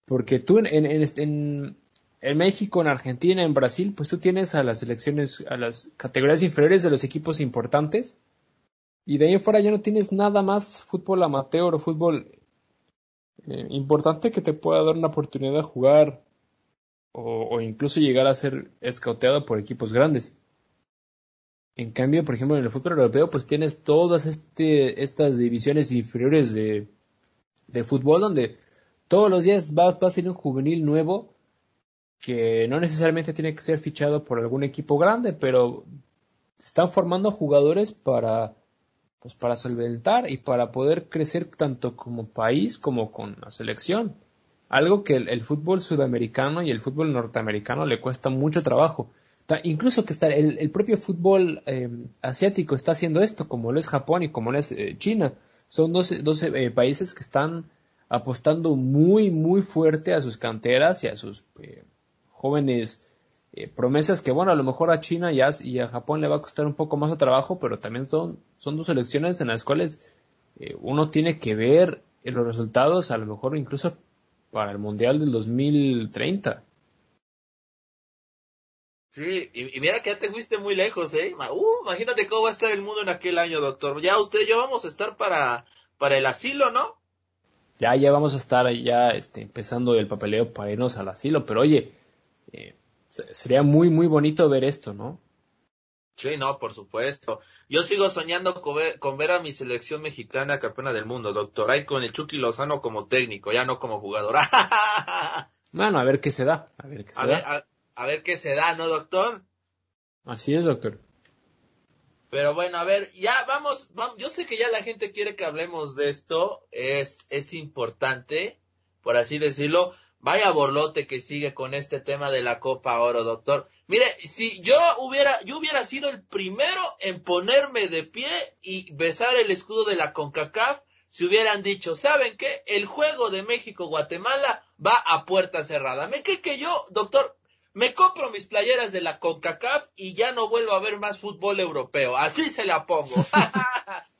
Porque tú en, en, en, en México, en Argentina, en Brasil, pues tú tienes a las selecciones, a las categorías inferiores de los equipos importantes, y de ahí en fuera ya no tienes nada más fútbol amateur o fútbol eh, importante que te pueda dar una oportunidad de jugar o, incluso llegar a ser escauteado por equipos grandes. En cambio, por ejemplo, en el fútbol europeo, pues tienes todas este, estas divisiones inferiores de, de fútbol donde todos los días va, va a ser un juvenil nuevo que no necesariamente tiene que ser fichado por algún equipo grande, pero están formando jugadores para pues para solventar y para poder crecer tanto como país como con la selección. Algo que el, fútbol sudamericano y el fútbol norteamericano le cuesta mucho trabajo. incluso que está, el, propio fútbol eh, asiático está haciendo esto, como lo es Japón y como lo es eh, China. Son dos, dos eh, países que están apostando muy, muy fuerte a sus canteras y a sus eh, jóvenes eh, promesas que, bueno, a lo mejor a China y a, y a, Japón le va a costar un poco más de trabajo, pero también son, son dos elecciones en las cuales eh, uno tiene que ver los resultados, a lo mejor incluso para el Mundial del 2030. Sí, y, y, mira que ya te fuiste muy lejos, ¿eh? Uh, imagínate cómo va a estar el mundo en aquel año, doctor. Ya usted y yo vamos a estar para, para el asilo, ¿no? Ya, ya vamos a estar ya este, empezando el papeleo para irnos al asilo, pero oye, eh, sería muy, muy bonito ver esto, ¿no? Sí, no, por supuesto. Yo sigo soñando con ver, con ver, a mi selección mexicana campeona del mundo, doctor. Ahí con el Chucky Lozano como técnico, ya no como jugador. *laughs* bueno, a ver qué se da. A ver qué se a da. Ver, a, a, ver qué se da, ¿no, doctor? Así es, doctor. Pero bueno, a ver, ya vamos, vamos, yo sé que ya la gente quiere que hablemos de esto, es, es importante, por así decirlo. Vaya borlote que sigue con este tema de la Copa Oro, doctor. Mire, si yo hubiera, yo hubiera sido el primero en ponerme de pie y besar el escudo de la CONCACAF si hubieran dicho, ¿saben qué? El juego de México-Guatemala va a puerta cerrada. Me que que yo, doctor, me compro mis playeras de la CONCACAF y ya no vuelvo a ver más fútbol europeo. Así se la pongo. *laughs*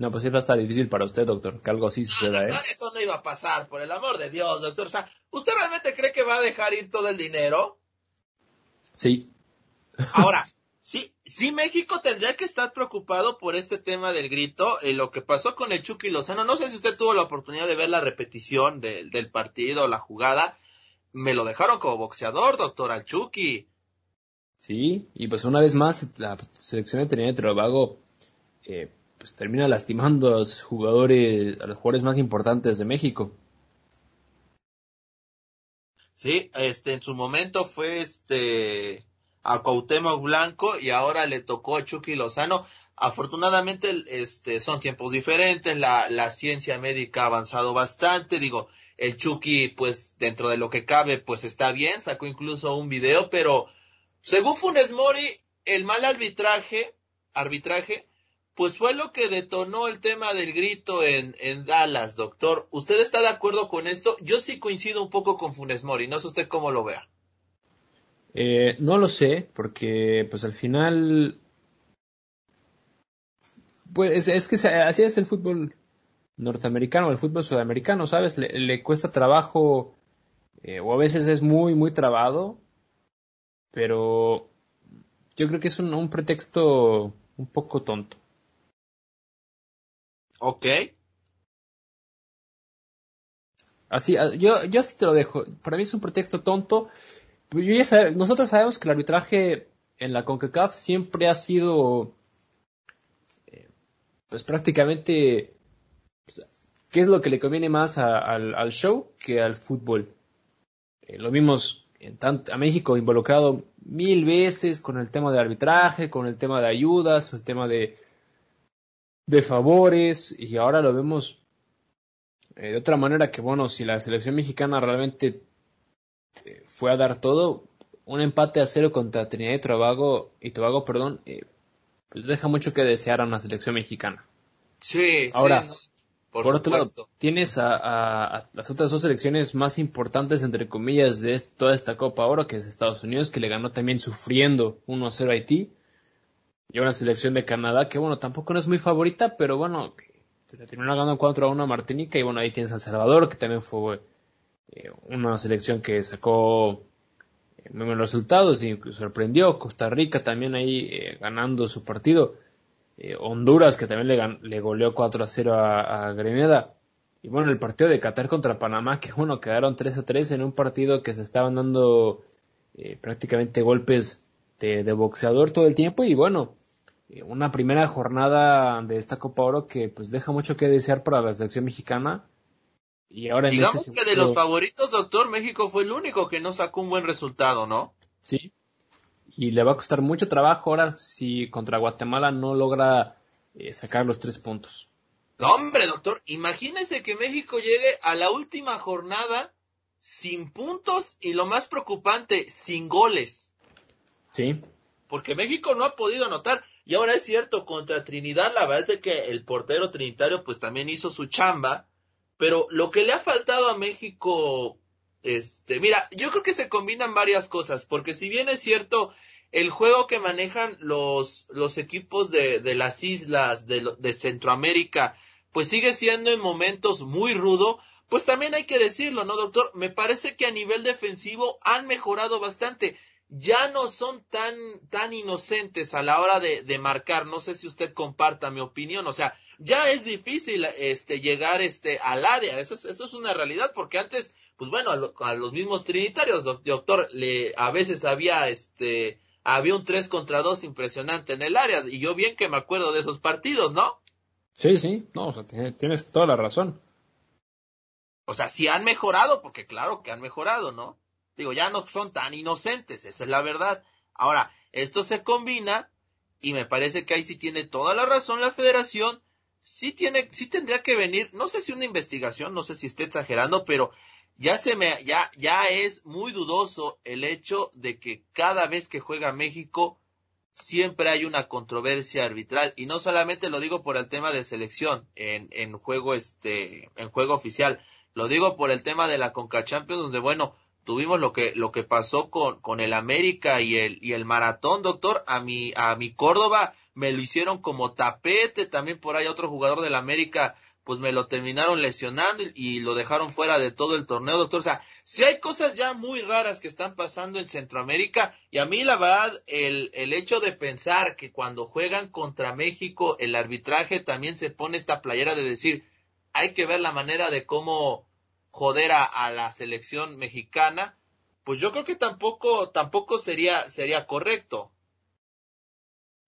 No, pues sí va a estar difícil para usted, doctor, que algo así suceda, ¿eh? No, eso no iba a pasar, por el amor de Dios, doctor. O sea, ¿usted realmente cree que va a dejar ir todo el dinero? Sí. Ahora, *laughs* sí, sí México tendría que estar preocupado por este tema del grito, eh, lo que pasó con el Chucky Lozano. No sé si usted tuvo la oportunidad de ver la repetición de, del partido, la jugada. Me lo dejaron como boxeador, doctor, al Chucky. Sí, y pues una vez más, la selección de Trinidad y Tobago, eh, pues termina lastimando a los jugadores, a los jugadores más importantes de México. Sí, este, en su momento fue este, a Cuauhtémoc Blanco y ahora le tocó a Chucky Lozano. Afortunadamente, este, son tiempos diferentes, la, la ciencia médica ha avanzado bastante, digo, el Chucky, pues, dentro de lo que cabe, pues está bien, sacó incluso un video, pero según Funes Mori, el mal arbitraje, arbitraje, pues fue lo que detonó el tema del grito en, Dallas, doctor. ¿Usted está de acuerdo con esto? Yo sí coincido un poco con Funes Mori, no sé usted cómo lo vea. Eh, no lo sé, porque pues al final, pues es, que así es el fútbol norteamericano, el fútbol sudamericano, ¿sabes? Le, le cuesta trabajo, eh, o a veces es muy, muy trabado, pero yo creo que es un, un pretexto un poco tonto. Ok. Así, yo, yo así te lo dejo. Para mí es un pretexto tonto. Yo ya nosotros sabemos que el arbitraje en la CONCACAF siempre ha sido, eh, pues prácticamente, pues, ¿qué es lo que le conviene más al, show que al fútbol? Eh, lo vimos en tanto, a México involucrado mil veces con el tema de arbitraje, con el tema de ayudas, el tema de, de favores y ahora lo vemos eh, de otra manera que bueno, si la selección mexicana realmente eh, fue a dar todo, un empate a cero contra Trinidad y Tobago, y Tobago perdón, eh, pues deja mucho que desear a una selección mexicana. Sí, Ahora, sí, por, Por, otro lado, tienes a, a- a las otras dos selecciones más importantes, entre comillas, de toda esta Copa Oro, que es Estados Unidos, que le ganó también sufriendo 1-0 a Haití, y una selección de Canadá, que bueno, tampoco no es muy favorita, pero bueno, se le terminó ganando 4-1 a Martinica, y bueno, ahí tienes a El Salvador, que también fue eh, una selección que sacó eh, muy buenos resultados y sorprendió. Costa Rica también ahí eh, ganando su partido. Honduras que también le, le goleó 4 a 0 a, a Grenada. Y bueno, el partido de Qatar contra Panamá, que bueno, quedaron 3 a 3 en un partido que se estaban dando prácticamente golpes de, boxeador todo el tiempo. Y bueno, una primera jornada de esta Copa Oro que pues deja mucho que desear para la selección mexicana. Y ahora en Digamos este que de los favoritos, doctor, México fue el único que no sacó un buen resultado, ¿no? Sí. Y le va a costar mucho trabajo ahora si contra Guatemala no logra eh, sacar los tres puntos. No, hombre, doctor, imagínese que México llegue a la última jornada sin puntos y lo más preocupante, sin goles. Sí. Porque México no ha podido anotar. Y ahora es cierto, contra Trinidad, la verdad es que el portero trinitario pues también hizo su chamba. Pero lo que le ha faltado a México, este, mira, yo creo que se combinan varias cosas. Porque si bien es cierto, el juego que manejan los, los equipos de, de las islas de, de Centroamérica, pues sigue siendo en momentos muy rudo. Pues también hay que decirlo, ¿no, doctor? Me parece que a nivel defensivo han mejorado bastante ya no son tan, tan inocentes a la hora de, de marcar. No sé si usted comparta mi opinión. O sea, ya es difícil este, llegar este, al área. Eso es, eso es una realidad, porque antes, pues bueno, a, lo- a los mismos trinitarios, doc- doctor, le, a veces había este, había un 3 contra 2 impresionante en el área. Y yo bien que me acuerdo de esos partidos, ¿no? Sí, sí. No, o sea, tiene- tienes toda la razón. O sea, sí han mejorado, porque claro que han mejorado, ¿no? Digo, ya no son tan inocentes, esa es la verdad. Ahora, esto se combina y me parece que ahí sí tiene toda la razón la federación. Sí tiene, sí tendría que venir, no sé si una investigación, no sé si esté exagerando, pero ya se me, ya, ya es muy dudoso el hecho de que cada vez que juega México siempre hay una controversia arbitral y no solamente lo digo por el tema de selección en, en juego este, en juego oficial, lo digo por el tema de la Conca Champions, donde bueno, tuvimos lo que, lo que pasó con, con el América y el, y el maratón, doctor, a mi, a mi Córdoba me lo hicieron como tapete, también por ahí otro jugador del América, pues me lo terminaron lesionando y, lo dejaron fuera de todo el torneo, doctor. O sea, si hay cosas ya muy raras que están pasando en Centroamérica, y a mí la verdad, el, el hecho de pensar que cuando juegan contra México, el arbitraje también se pone esta playera de decir, hay que ver la manera de cómo joder a, la selección mexicana, pues yo creo que tampoco, tampoco sería, sería correcto.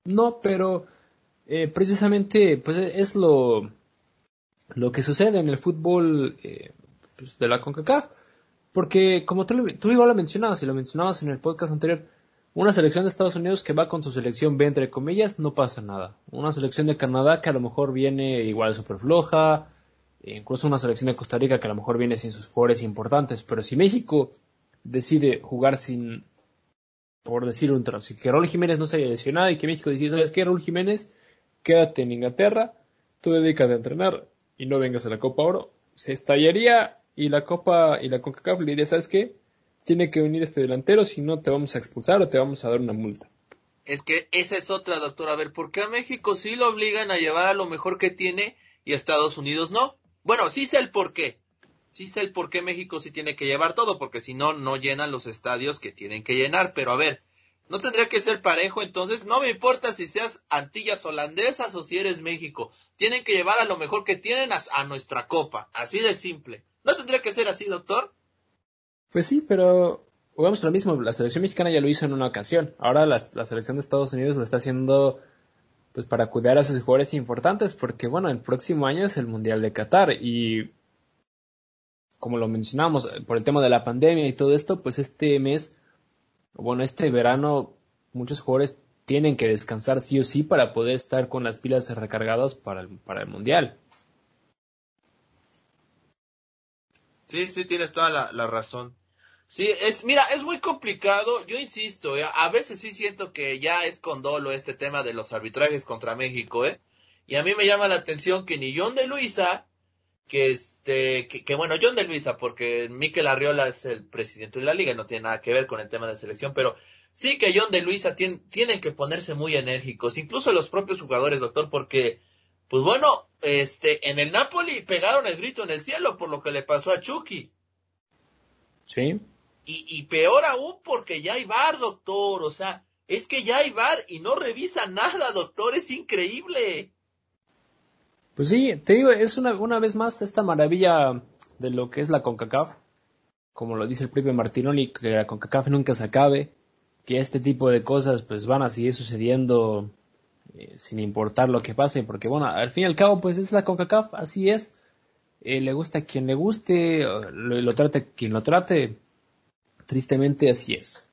No, pero eh, precisamente pues es lo, lo que sucede en el fútbol eh, pues, de la CONCACAF. Porque como tú, tú igual lo mencionabas y lo mencionabas en el podcast anterior, una selección de Estados Unidos que va con su selección B entre comillas, no pasa nada. Una selección de Canadá que a lo mejor viene igual súper floja, incluso una selección de Costa Rica que a lo mejor viene sin sus jugadores importantes. Pero si México decide jugar sin, por decir un trazo, que Raúl Jiménez no se haya lesionado y que México decide, ¿sabes qué, Raúl Jiménez? Quédate en Inglaterra, tú dedícate a entrenar y no vengas a la Copa Oro. Se estallaría y la Copa y la CONCACAF le diría, ¿sabes qué? Tiene que venir este delantero, si no te vamos a expulsar o te vamos a dar una multa. Es que esa es otra, doctor. A ver, ¿por qué a México sí lo obligan a llevar a lo mejor que tiene y a Estados Unidos no? Bueno, sí sé el por qué. Sí sé el por qué México sí tiene que llevar todo, porque si no, no llenan los estadios que tienen que llenar. Pero a ver, ¿no tendría que ser parejo? Entonces, no me importa si seas Antillas holandesas o si eres México. Tienen que llevar a lo mejor que tienen a, nuestra copa. Así de simple. ¿No tendría que ser así, doctor? Pues sí, pero jugamos lo mismo. La selección mexicana ya lo hizo en una ocasión. Ahora la, la selección de Estados Unidos lo está haciendo pues para cuidar a sus jugadores importantes, porque bueno, el próximo año es el Mundial de Qatar y como lo mencionamos, por el tema de la pandemia y todo esto, pues este mes, bueno, este verano, muchos jugadores tienen que descansar sí o sí para poder estar con las pilas recargadas para el, para el Mundial. Sí, sí, tienes toda la, la razón. Sí, es, mira, es muy complicado, yo insisto, eh, a veces sí siento que ya es con dolo este tema de los arbitrajes contra México, ¿eh? Y a mí me llama la atención que ni John de Luisa, que este, que, bueno, John de Luisa, porque Miquel Arriola es el presidente de la liga, no tiene nada que ver con el tema de selección, pero sí que John de Luisa tienen que ponerse muy enérgicos, incluso los propios jugadores, doctor, porque, pues bueno, este, en el Napoli pegaron el grito en el cielo por lo que le pasó a Chucky. Sí. Y, y peor aún porque ya hay bar, doctor. O sea, es que ya hay bar y no revisa nada, doctor. Es increíble. Pues sí, te digo, es una, una vez más esta maravilla de lo que es la CONCACAF. Como lo dice el propio Martinoli, que la CONCACAF nunca se acabe. Que este tipo de cosas pues van a seguir sucediendo eh, sin importar lo que pase. Porque bueno, al fin y al cabo pues es la CONCACAF, así es. Eh, le gusta a quien le guste, lo, lo trate quien lo trate Tristemente así es.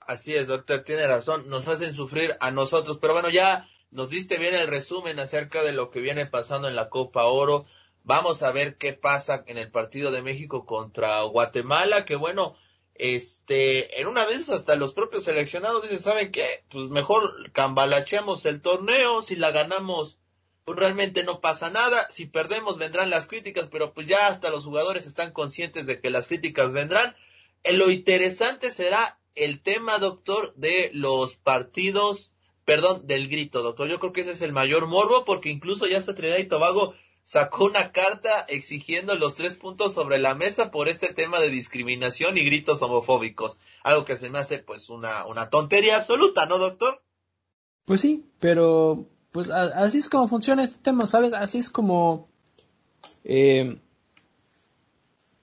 Así es, doctor, tiene razón. Nos hacen sufrir a nosotros. Pero bueno, ya nos diste bien el resumen acerca de lo que viene pasando en la Copa Oro. Vamos a ver qué pasa en el partido de México contra Guatemala, que bueno, este, en una vez hasta los propios seleccionados dicen, ¿saben qué? Pues mejor cambalacheamos el torneo, si la ganamos pues realmente no pasa nada. Si perdemos vendrán las críticas, pero pues ya hasta los jugadores están conscientes de que las críticas vendrán. Eh, lo interesante será el tema, doctor, de los partidos, perdón, del grito, doctor. Yo creo que ese es el mayor morbo porque incluso ya hasta Trinidad y Tobago sacó una carta exigiendo los tres puntos sobre la mesa por este tema de discriminación y gritos homofóbicos. Algo que se me hace pues una, una tontería absoluta, ¿no, doctor? Pues sí, pero pues así es como funciona este tema, ¿sabes? Así es como eh,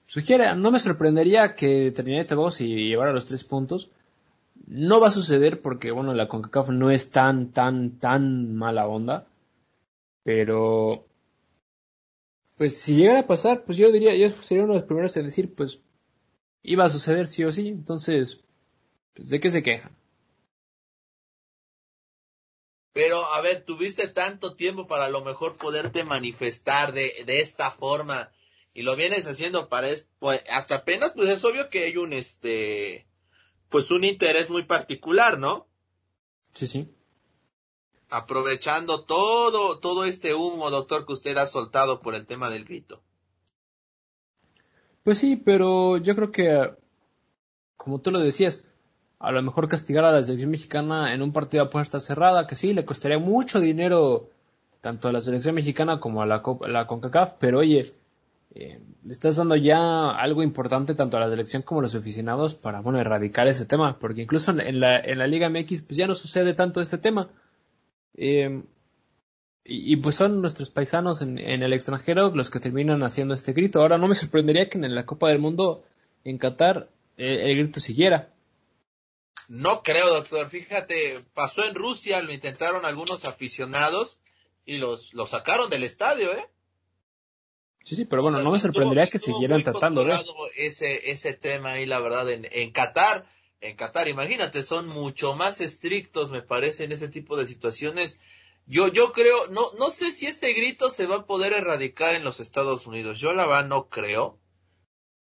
sugiere, no me sorprendería que Trinidad y Tobago si llevara los tres puntos. No va a suceder porque, bueno, la CONCACAF no es tan, tan, tan mala onda. Pero, pues si llegara a pasar, pues yo diría, yo sería uno de los primeros en decir, pues iba a suceder sí o sí. Entonces, pues, ¿de qué se quejan? Pero, a ver, tuviste tanto tiempo para a lo mejor poderte manifestar de, de esta forma y lo vienes haciendo para pues, hasta apenas, pues es obvio que hay un, este, pues un interés muy particular, ¿no? Sí, sí. Aprovechando todo, todo este humo, doctor, que usted ha soltado por el tema del grito. Pues sí, pero yo creo que, como tú lo decías, a lo mejor castigar a la selección mexicana en un partido a puerta cerrada, que sí, le costaría mucho dinero tanto a la selección mexicana como a la, la CONCACAF, pero oye, eh, le estás dando ya algo importante tanto a la selección como a los aficionados para, bueno, erradicar ese tema, porque incluso en la, en la Liga MX pues ya no sucede tanto ese tema. Eh, y, pues son nuestros paisanos en, el extranjero los que terminan haciendo este grito. Ahora no me sorprendería que en la Copa del Mundo en Qatar eh, el grito siguiera. No creo, doctor. Fíjate, pasó en Rusia, lo intentaron algunos aficionados y los, los sacaron del estadio, ¿eh? Sí, sí, pero bueno, no me sorprendería que siguieran tratando, ¿eh? Ese, ese tema ahí, la verdad, en, en Qatar, en Qatar, imagínate, son mucho más estrictos, me parece, en ese tipo de situaciones. Yo, yo creo, no, no sé si este grito se va a poder erradicar en los Estados Unidos. Yo la verdad no creo.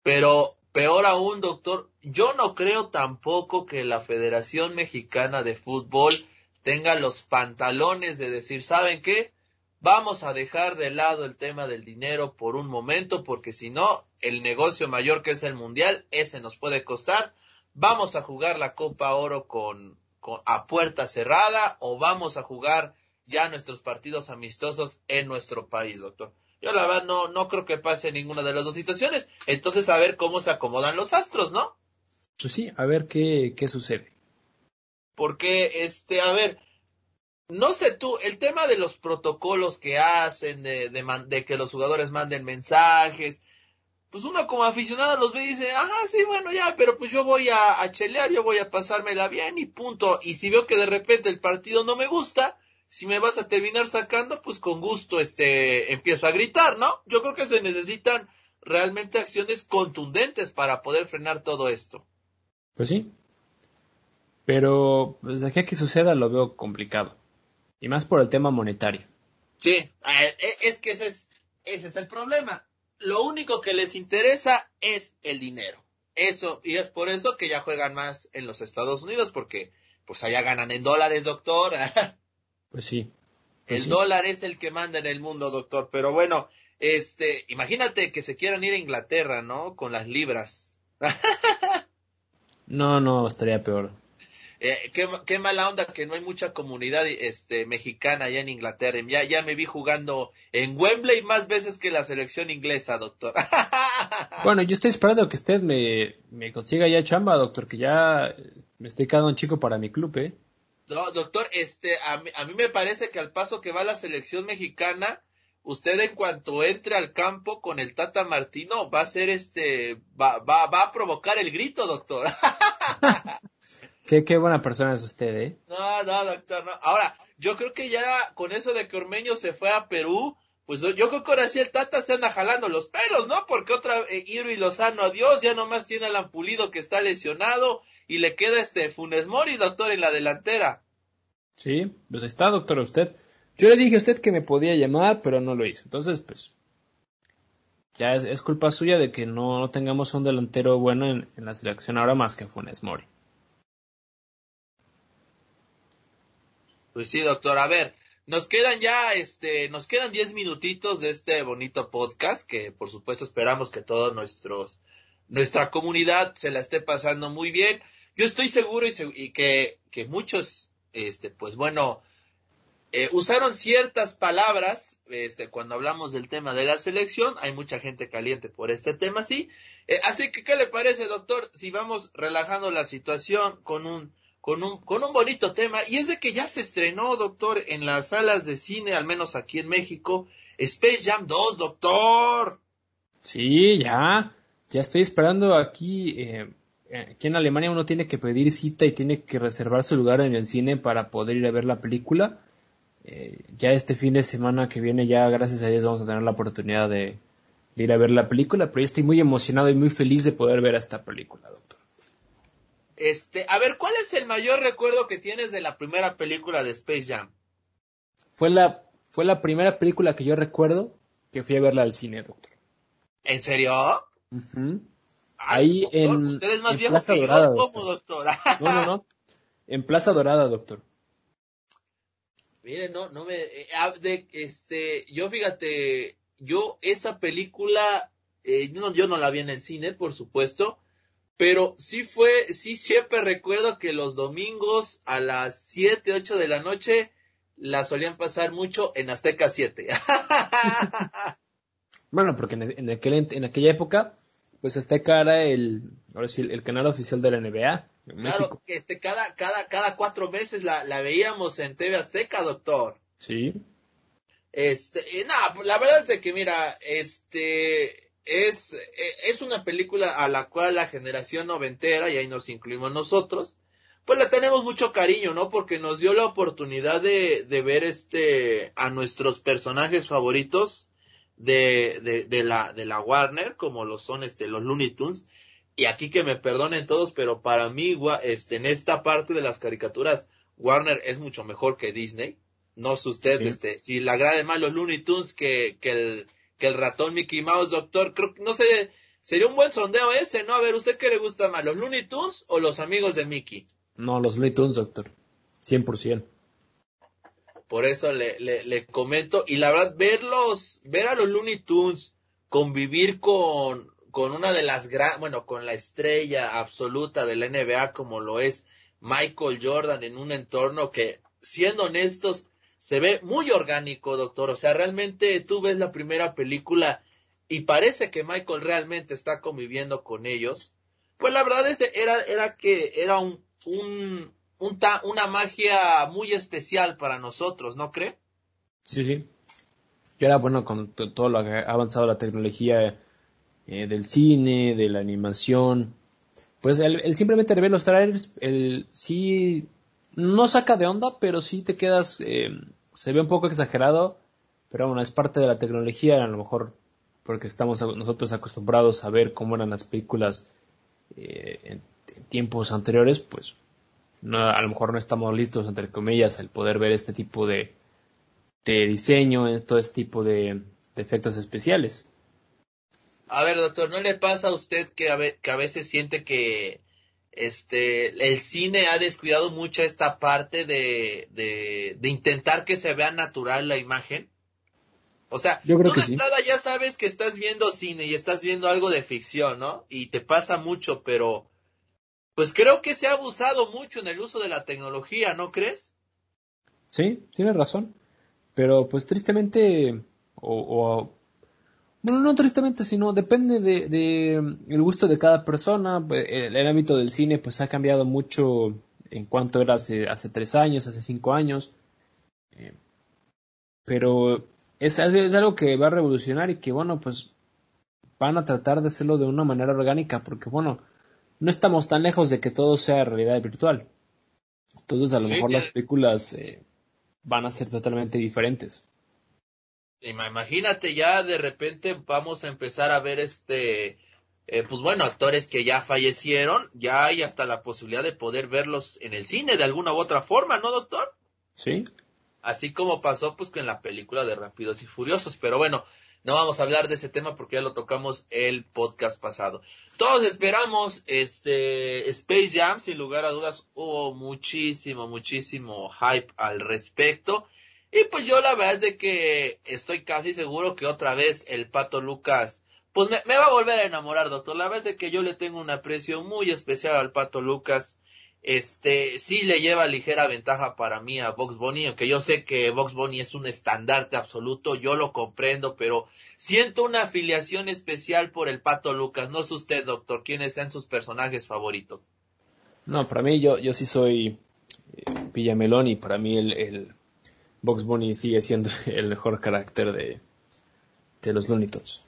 Pero Peor aún, doctor, yo no creo tampoco que la Federación Mexicana de Fútbol tenga los pantalones de decir, ¿saben qué? Vamos a dejar de lado el tema del dinero por un momento, porque si no, el negocio mayor que es el mundial, ese nos puede costar. Vamos a jugar la Copa Oro con, a puerta cerrada o vamos a jugar ya nuestros partidos amistosos en nuestro país, doctor. Yo la verdad no, no creo que pase ninguna de las dos situaciones. Entonces a ver cómo se acomodan los astros, ¿no? Pues sí, a ver qué, qué sucede. Porque, este, a ver, no sé tú, el tema de los protocolos que hacen, de, de, que los jugadores manden mensajes, pues uno como aficionado los ve y dice, ajá, sí, bueno, ya, pero pues yo voy a, a chelear, yo voy a pasármela bien y punto. Y si veo que de repente el partido no me gusta, si me vas a terminar sacando, pues con gusto este empiezo a gritar, ¿no? Yo creo que se necesitan realmente acciones contundentes para poder frenar todo esto. Pues sí. Pero pues aquí a que suceda lo veo complicado. Y más por el tema monetario. Sí, eh, es que ese es, ese es el problema. lo único que les interesa es el dinero. Eso, y es por eso que ya juegan más en los Estados Unidos, porque pues allá ganan en dólares, doctor. *laughs* Pues sí. el dólar es el que manda en el mundo, doctor. Pero bueno, este, imagínate que se quieran ir a Inglaterra, ¿no? Con las libras. *laughs* no, no, estaría peor. Eh, qué, qué, mala onda que no hay mucha comunidad este, mexicana allá en Inglaterra. Ya, ya me vi jugando en Wembley más veces que la selección inglesa, doctor. *laughs* bueno, yo estoy esperando que usted me, me consiga ya chamba, doctor, que ya me estoy quedando un chico para mi club, ¿eh? No, doctor, este, a mí, a mí me parece que al paso que va la selección mexicana, usted en cuanto entre al campo con el Tata Martino va a ser este, va, va, va a provocar el grito, doctor. *laughs* Qué, qué buena persona es usted, ¿eh? No, no, doctor, no. Ahora, yo creo que ya con eso de que Ormeño se fue a Perú, pues yo creo que ahora sí el Tata se anda jalando los pelos, ¿no? Porque otra, eh, y Lozano, adiós, ya nomás tiene al Ampulido que está lesionado y le queda este Funes Mori, doctor, en la delantera. Sí, pues está, doctor, usted. Yo le dije a usted que me podía llamar, pero no lo hizo. Entonces, pues, ya es, culpa suya de que no, tengamos un delantero bueno en, en la selección ahora más que Funes Mori. Pues sí, doctor. A ver, nos quedan ya, este, nos quedan diez minutitos de este bonito podcast que, por supuesto, esperamos que todos nuestros, nuestra comunidad se la esté pasando muy bien. Yo estoy seguro y, que, muchos, este, pues bueno, eh, usaron ciertas palabras, este, cuando hablamos del tema de la selección, hay mucha gente caliente por este tema, sí. Eh, así que, ¿qué le parece, doctor, si vamos relajando la situación con un con un, con un bonito tema, y es de que ya se estrenó, doctor, en las salas de cine, al menos aquí en México, Space Jam 2, doctor. Sí, ya, ya estoy esperando aquí, eh, aquí en Alemania uno tiene que pedir cita y tiene que reservar su lugar en el cine para poder ir a ver la película. Eh, ya este fin de semana que viene, ya gracias a Dios vamos a tener la oportunidad de, de ir a ver la película, pero yo estoy muy emocionado y muy feliz de poder ver esta película, doctor. Este, a ver, ¿cuál es el mayor recuerdo que tienes de la primera película de Space Jam? Fue la, fue la primera película que yo recuerdo que fui a verla al cine, doctor. ¿En serio? Ahí en, usted es más viejo Plaza que Dorada, yo, ¿cómo, doctor? no, no, no. En Plaza Dorada, doctor. Mire, no, no me, eh, ah, de, este, yo fíjate, yo esa película, eh, yo, no, yo no la vi en el cine, por supuesto, pero sí fue, sí siempre recuerdo que los domingos a las 7, 8 de la noche la solían pasar mucho en Azteca 7. *laughs* bueno, porque en, aquel, en aquella época, pues Azteca era el, ahora sí, el canal oficial de la NBA. claro, este, cada, cada, cada cuatro meses la, la veíamos en TV Azteca, doctor. Sí. Este, y nada, la verdad es de que mira, este, es, e, es una película a la cual la generación noventera, y ahí nos incluimos nosotros, pues le tenemos mucho cariño, ¿no? Porque nos dio la oportunidad de, de ver este, a nuestros personajes favoritos de, de, de, la, de la Warner, como lo son este, los Looney Tunes. Y aquí que me perdonen todos, pero para mí, este, en esta parte de las caricaturas, Warner es mucho mejor que Disney. No sé usted, este, si le agrade más los Looney Tunes que, que el, que el ratón Mickey Mouse, doctor. Creo que, no sé, sería un buen sondeo ese, ¿no? A ver, ¿usted qué le gusta más, los Looney Tunes o los amigos de Mickey? No, los Looney Tunes, doctor. 100%. Por eso le, le, le comento, y la verdad, verlos, ver a los Looney Tunes convivir con, con una de las gran, bueno, con la estrella absoluta de la NBA como lo es Michael Jordan en un entorno que, siendo honestos, se ve muy orgánico, doctor. O sea, realmente tú ves la primera película y parece que Michael realmente está conviviendo con ellos. Pues la verdad es era, era que era un, un, un una magia muy especial para nosotros, ¿no cree? Sí, sí. Y era bueno con todo lo que ha avanzado la tecnología eh, del cine, de la animación. Pues el, simplemente ver los trailers, el sí no saca de onda, pero sí te quedas, eh, se ve un poco exagerado, pero bueno, es parte de la tecnología, a lo mejor porque estamos nosotros acostumbrados a ver cómo eran las películas eh, en, tiempos anteriores, pues no, a lo mejor no estamos listos, entre comillas, el poder ver este tipo de, de diseño, todo este tipo de, de efectos especiales. A ver, doctor, ¿no le pasa a usted que a, que a veces siente que este el cine ha descuidado mucho esta parte de, de, de intentar que se vea natural la imagen? O sea, Yo creo tú que de entrada ya sabes que estás viendo cine y estás viendo algo de ficción, ¿no? Y te pasa mucho, pero pues creo que se ha abusado mucho en el uso de la tecnología, ¿no crees? Sí, tienes razón. Pero pues tristemente, o, o- bueno, no tristemente, sino depende de, de, el gusto de cada persona. El, el ámbito del cine pues ha cambiado mucho en cuanto era hace, hace tres años, hace cinco años. Eh, pero es algo que va a revolucionar y que bueno, pues van a tratar de hacerlo de una manera orgánica porque bueno, no estamos tan lejos de que todo sea realidad virtual. Entonces a lo Sí, mejor las películas eh, van a ser totalmente diferentes. Ima- Imagínate ya de repente vamos a empezar a ver este, eh, pues bueno, actores que ya fallecieron, ya hay hasta la posibilidad de poder verlos en el cine de alguna u otra forma, ¿no, doctor? ¿Sí? Así como pasó pues con la película de Rápidos y Furiosos, pero bueno, no vamos a hablar de ese tema porque ya lo tocamos el podcast pasado. Todos esperamos este Space Jam, sin lugar a dudas hubo muchísimo, muchísimo hype al respecto. Y pues yo la verdad es de que estoy casi seguro que otra vez el Pato Lucas pues me, va a volver a enamorar, doctor. La verdad es de que yo le tengo un aprecio muy especial al Pato Lucas este sí le lleva ligera ventaja para mí a Box Bunny, aunque yo sé que Box Bunny es un estandarte absoluto, yo lo comprendo, pero siento una afiliación especial por el Pato Lucas. No sé usted, doctor, quiénes sean sus personajes favoritos. No, para mí yo, yo sí soy eh, Villamelón y para mí el, el Box Bunny sigue siendo *laughs* el mejor carácter de, de los Looney Tunes.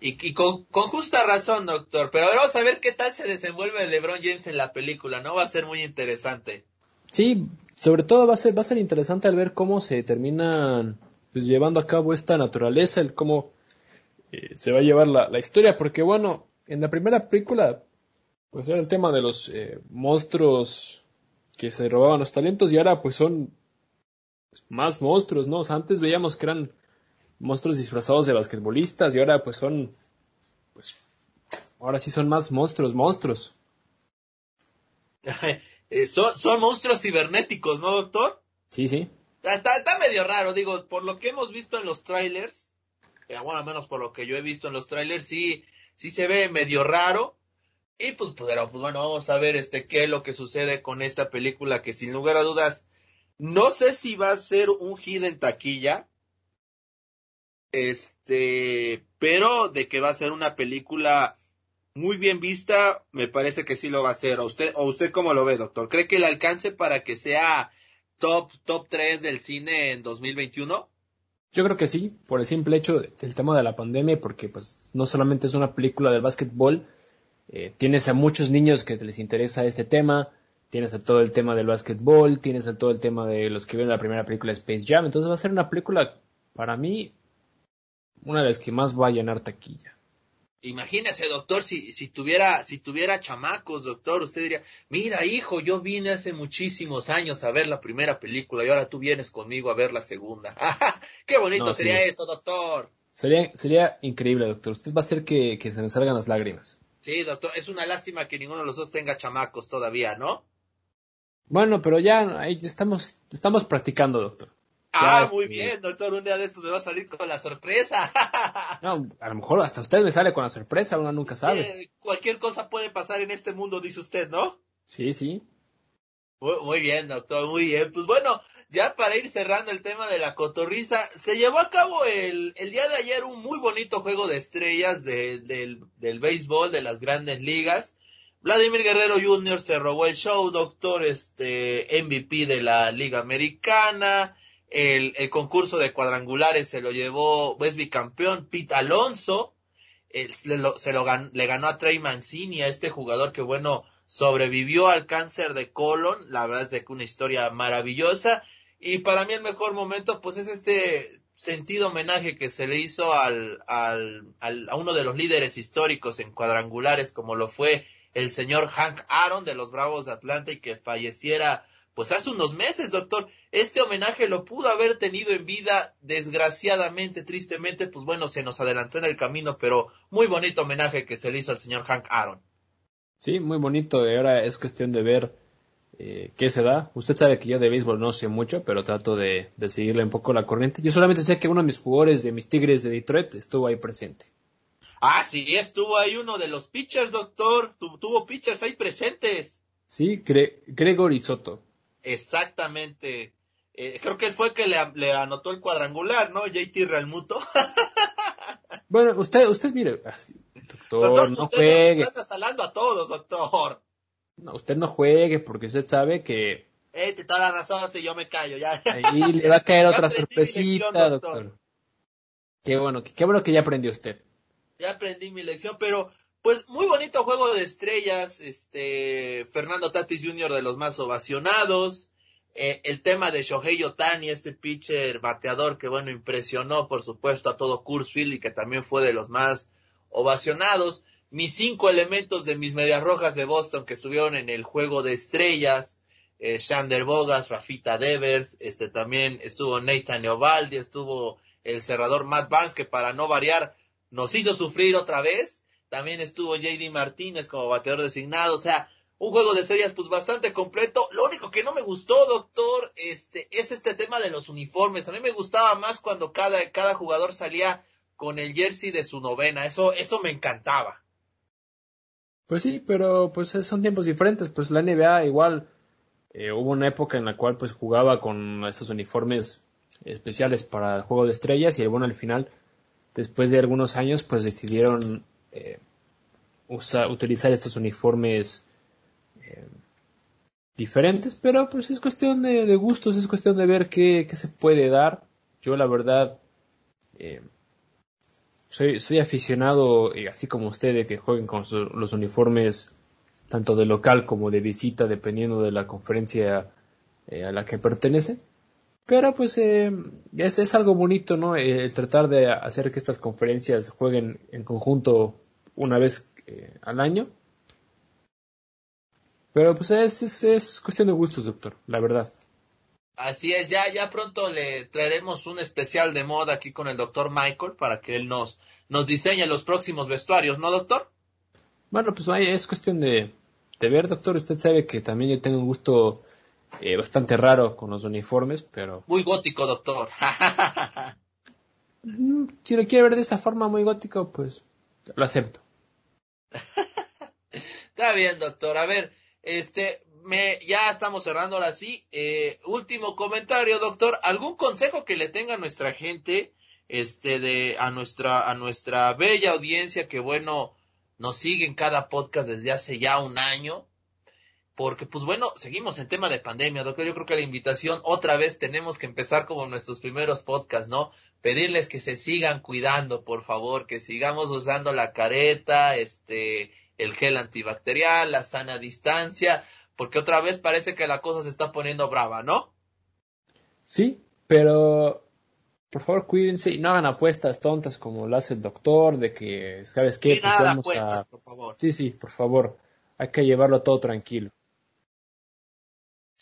Y, y con, con justa razón, doctor, pero vamos a ver qué tal se desenvuelve LeBron James en la película, ¿no? Va a ser muy interesante. Sí, sobre todo va a ser, va a ser interesante al ver cómo se termina pues, llevando a cabo esta naturaleza, el cómo eh, se va a llevar la, la historia, porque bueno, en la primera película pues era el tema de los eh, monstruos que se robaban los talentos y ahora pues son pues, más monstruos, ¿no? Antes veíamos que eran monstruos disfrazados de basquetbolistas y ahora pues son pues ahora sí son más monstruos, monstruos. *laughs* Eh, son, son monstruos cibernéticos, ¿no, doctor? Sí, sí. Está, está, medio raro, digo, por lo que hemos visto en los trailers, eh, bueno, al menos por lo que yo he visto en los trailers, sí, sí se ve medio raro. Y pues, pues, pero, pues bueno, vamos a ver este qué es lo que sucede con esta película que sin lugar a dudas, no sé si va a ser un hit en taquilla. Este, pero de que va a ser una película muy bien vista, me parece que sí lo va a ser. ¿O usted, o usted cómo lo ve, doctor? ¿Cree que le alcance para que sea top, top 3 del cine en 2021? Yo creo que sí, por el simple hecho del tema de la pandemia, porque pues no solamente es una película del básquetbol, eh, tienes a muchos niños que les interesa este tema, tienes a todo el tema del básquetbol, tienes a todo el tema de los que vieron la primera película Space Jam, entonces va a ser una película, para mí, una de las que más va a llenar taquilla. Imagínese, doctor, si, si tuviera, si tuviera chamacos, doctor, usted diría, mira, hijo, yo vine hace muchísimos años a ver la primera película y ahora tú vienes conmigo a ver la segunda. *laughs* ¡Qué bonito No, sería sí. eso, doctor! Sería, sería increíble, doctor. Usted va a hacer que, que se me salgan las lágrimas. Sí, doctor, es una lástima que ninguno de los dos tenga chamacos todavía, ¿no? Bueno, pero ya ahí estamos, estamos practicando, doctor. Ah, es- muy bien, doctor, un día de estos me va a salir con la sorpresa. *laughs* No, a lo mejor hasta usted me sale con la sorpresa, uno nunca sabe. Eh, cualquier cosa puede pasar en este mundo, dice usted, ¿no? Sí, sí. Muy, muy bien, doctor, muy bien. Pues bueno, ya para ir cerrando el tema de la cotorriza, se llevó a cabo el, el día de ayer un muy bonito juego de estrellas de- del, del béisbol, de las grandes ligas. Vladimir Guerrero Jr. se robó el show, doctor, este, MVP de la Liga Americana. El, el concurso de cuadrangulares se lo llevó, es bicampeón, Pete Alonso. Se lo, se lo gan- le ganó a Trey Mancini, a este jugador que bueno, sobrevivió al cáncer de colon, la verdad es de que una historia maravillosa, y para mí el mejor momento pues es este sentido homenaje que se le hizo al, al, al- a uno de los líderes históricos en cuadrangulares como lo fue el señor Hank Aaron de los Bravos de Atlanta y que falleciera pues hace unos meses, doctor. Este homenaje lo pudo haber tenido en vida, desgraciadamente, tristemente, pues bueno, se nos adelantó en el camino, pero muy bonito homenaje que se le hizo al señor Hank Aaron. Sí, muy bonito, y ahora es cuestión de ver eh, qué se da. Usted sabe que yo de béisbol no sé mucho, pero trato de, de seguirle un poco la corriente. Yo solamente sé que uno de mis jugadores de mis Tigres de Detroit estuvo ahí presente. Ah, sí, estuvo ahí uno de los pitchers, doctor. tuvo pitchers ahí presentes. Sí, Gre Gregory Soto. Exactamente. Eh, creo que fue que le, anotó el cuadrangular, ¿no? JT Realmuto. *laughs* bueno, usted, usted mire, doctor, no juegue. Usted está salando a todos, doctor. No, usted no juegue porque usted sabe que... Eh, te da la razón si yo me callo, ya. Ahí le va a *laughs* caer otra sorpresita, doctor. Qué bueno, qué bueno que ya aprendió usted. Ya aprendí mi lección, pero pues muy bonito juego de estrellas, este Fernando Tatis Jr. de los más ovacionados, eh, el tema de Shohei Otani, este pitcher bateador que bueno impresionó por supuesto a todo Kurzfield y que también fue de los más ovacionados, mis cinco elementos de mis medias rojas de Boston que estuvieron en el juego de estrellas, eh, Shander Bogas, Rafita Devers, este también estuvo Nathan Eovaldi, estuvo el cerrador Matt Barnes que para no variar nos hizo sufrir otra vez también estuvo JD Martínez como bateador designado, o sea, un juego de series pues bastante completo. Lo único que no me gustó, doctor, este, es este tema de los uniformes. A mí me gustaba más cuando cada, cada jugador salía con el jersey de su novena. Eso, eso me encantaba. Pues sí, pero pues son tiempos diferentes. Pues la NBA igual eh, hubo una época en la cual pues jugaba con esos uniformes especiales para el juego de estrellas y bueno al final después de algunos años pues decidieron eh, utilizar estos uniformes eh, diferentes, pero pues es cuestión de, gustos, es cuestión de ver qué, se puede dar. Yo la verdad eh, soy, soy aficionado, así como usted, de que jueguen con los uniformes tanto de local como de visita, dependiendo de la conferencia a la que pertenece. Pero pues es, es, algo bonito, ¿no? El tratar de hacer que estas conferencias jueguen en conjunto una vez eh, al año. Pero pues es, es, cuestión de gustos, doctor, la verdad. Así es, ya, ya pronto le traeremos un especial de moda aquí con el doctor Michael para que él nos, nos diseñe los próximos vestuarios, ¿no, doctor? Bueno, pues es cuestión de, de ver, doctor. Usted sabe que también yo tengo un gusto eh, bastante raro con los uniformes, pero... Muy gótico, doctor. Mm, si lo quiere ver de esa forma muy gótico, pues lo acepto. Está bien, doctor. A ver, este, me, ya estamos cerrando ahora sí. Eh, último comentario, doctor. ¿Algún consejo que le tenga a nuestra gente, este, de, a nuestra, a nuestra bella audiencia que bueno, nos sigue en cada podcast desde hace ya un año? Porque pues bueno, seguimos en tema de pandemia, doctor, yo creo que la invitación otra vez tenemos que empezar como nuestros primeros podcasts, ¿no? Pedirles que se sigan cuidando, por favor, que sigamos usando la careta, este, el gel antibacterial, la sana distancia, porque otra vez parece que la cosa se está poniendo brava, ¿no? Sí, pero por favor cuídense y no hagan apuestas tontas como lo hace el doctor, de que, ¿sabes qué? Sí, pues nada apuestas, por favor. Sí, sí, por favor, hay que llevarlo todo tranquilo.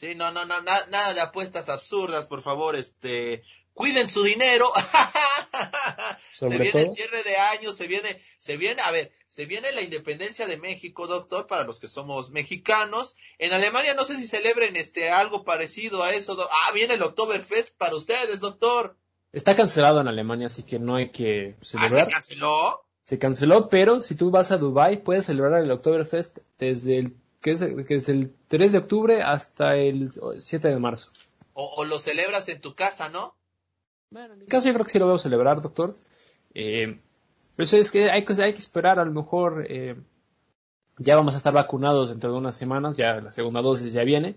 Sí, no, no, no, nada de apuestas absurdas, por favor, este, cuiden su dinero. *laughs* se viene el cierre de año, se viene, se viene, a ver, se viene la independencia de México, doctor, para los que somos mexicanos. En Alemania no sé si celebren este algo parecido a eso. Ah, viene el Oktoberfest para ustedes, doctor. Está cancelado en Alemania, así que no hay que celebrar. ¿Ah, se canceló? Se canceló, pero si tú vas a Dubai puedes celebrar el Oktoberfest desde el que es, que es el 3 de octubre hasta el 7 de marzo. O, lo celebras en tu casa, ¿no? Bueno, en mi caso yo creo que sí lo voy a celebrar, doctor. Eh, pero es que hay, hay que esperar, a lo mejor eh, ya vamos a estar vacunados dentro de unas semanas, ya la segunda dosis ya viene.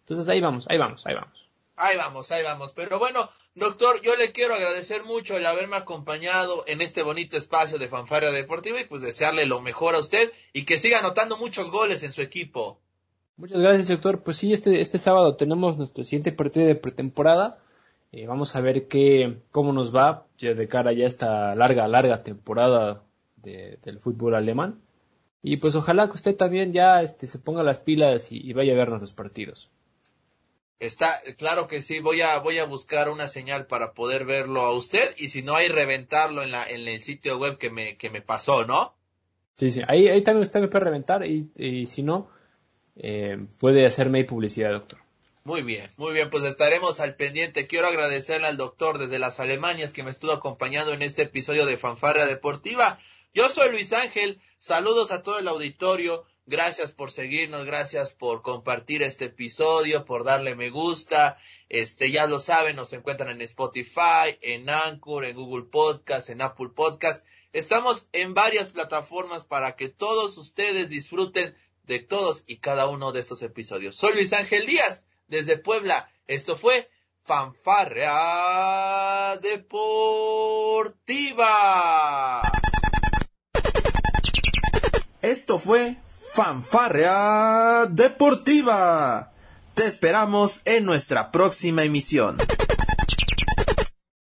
Entonces ahí vamos, ahí vamos, ahí vamos. Ahí vamos, ahí vamos. Pero bueno, doctor, yo le quiero agradecer mucho el haberme acompañado en este bonito espacio de Fanfaria Deportiva y pues desearle lo mejor a usted y que siga anotando muchos goles en su equipo. Muchas gracias, doctor. Pues sí, este, este sábado tenemos nuestro siguiente partido de pretemporada. Eh, vamos a ver qué, cómo nos va de cara ya esta larga, larga temporada del fútbol alemán. Y pues ojalá que usted también ya este, se ponga las pilas y vaya a vernos los partidos. Está, claro que sí, voy a, voy a buscar una señal para poder verlo a usted y si no hay reventarlo en la, en el sitio web que me, que me pasó, ¿no? Sí, sí, ahí, ahí también usted me puede reventar y, y si no, eh, puede hacerme publicidad, doctor. Muy bien, muy bien, pues estaremos al pendiente. Quiero agradecerle al doctor desde las Alemanias que me estuvo acompañando en este episodio de Fanfarria Deportiva. Yo soy Luis Ángel, saludos a todo el auditorio, Gracias por seguirnos, gracias por compartir este episodio, por darle me gusta. Este, ya lo saben, nos encuentran en Spotify, en Anchor, en Google Podcast, en Apple Podcast. Estamos en varias plataformas para que todos ustedes disfruten de todos y cada uno de estos episodios. Soy Luis Ángel Díaz, desde Puebla. Esto fue Fanfarrea Deportiva. Esto fue Fanfarrea Deportiva. Te esperamos en nuestra próxima emisión.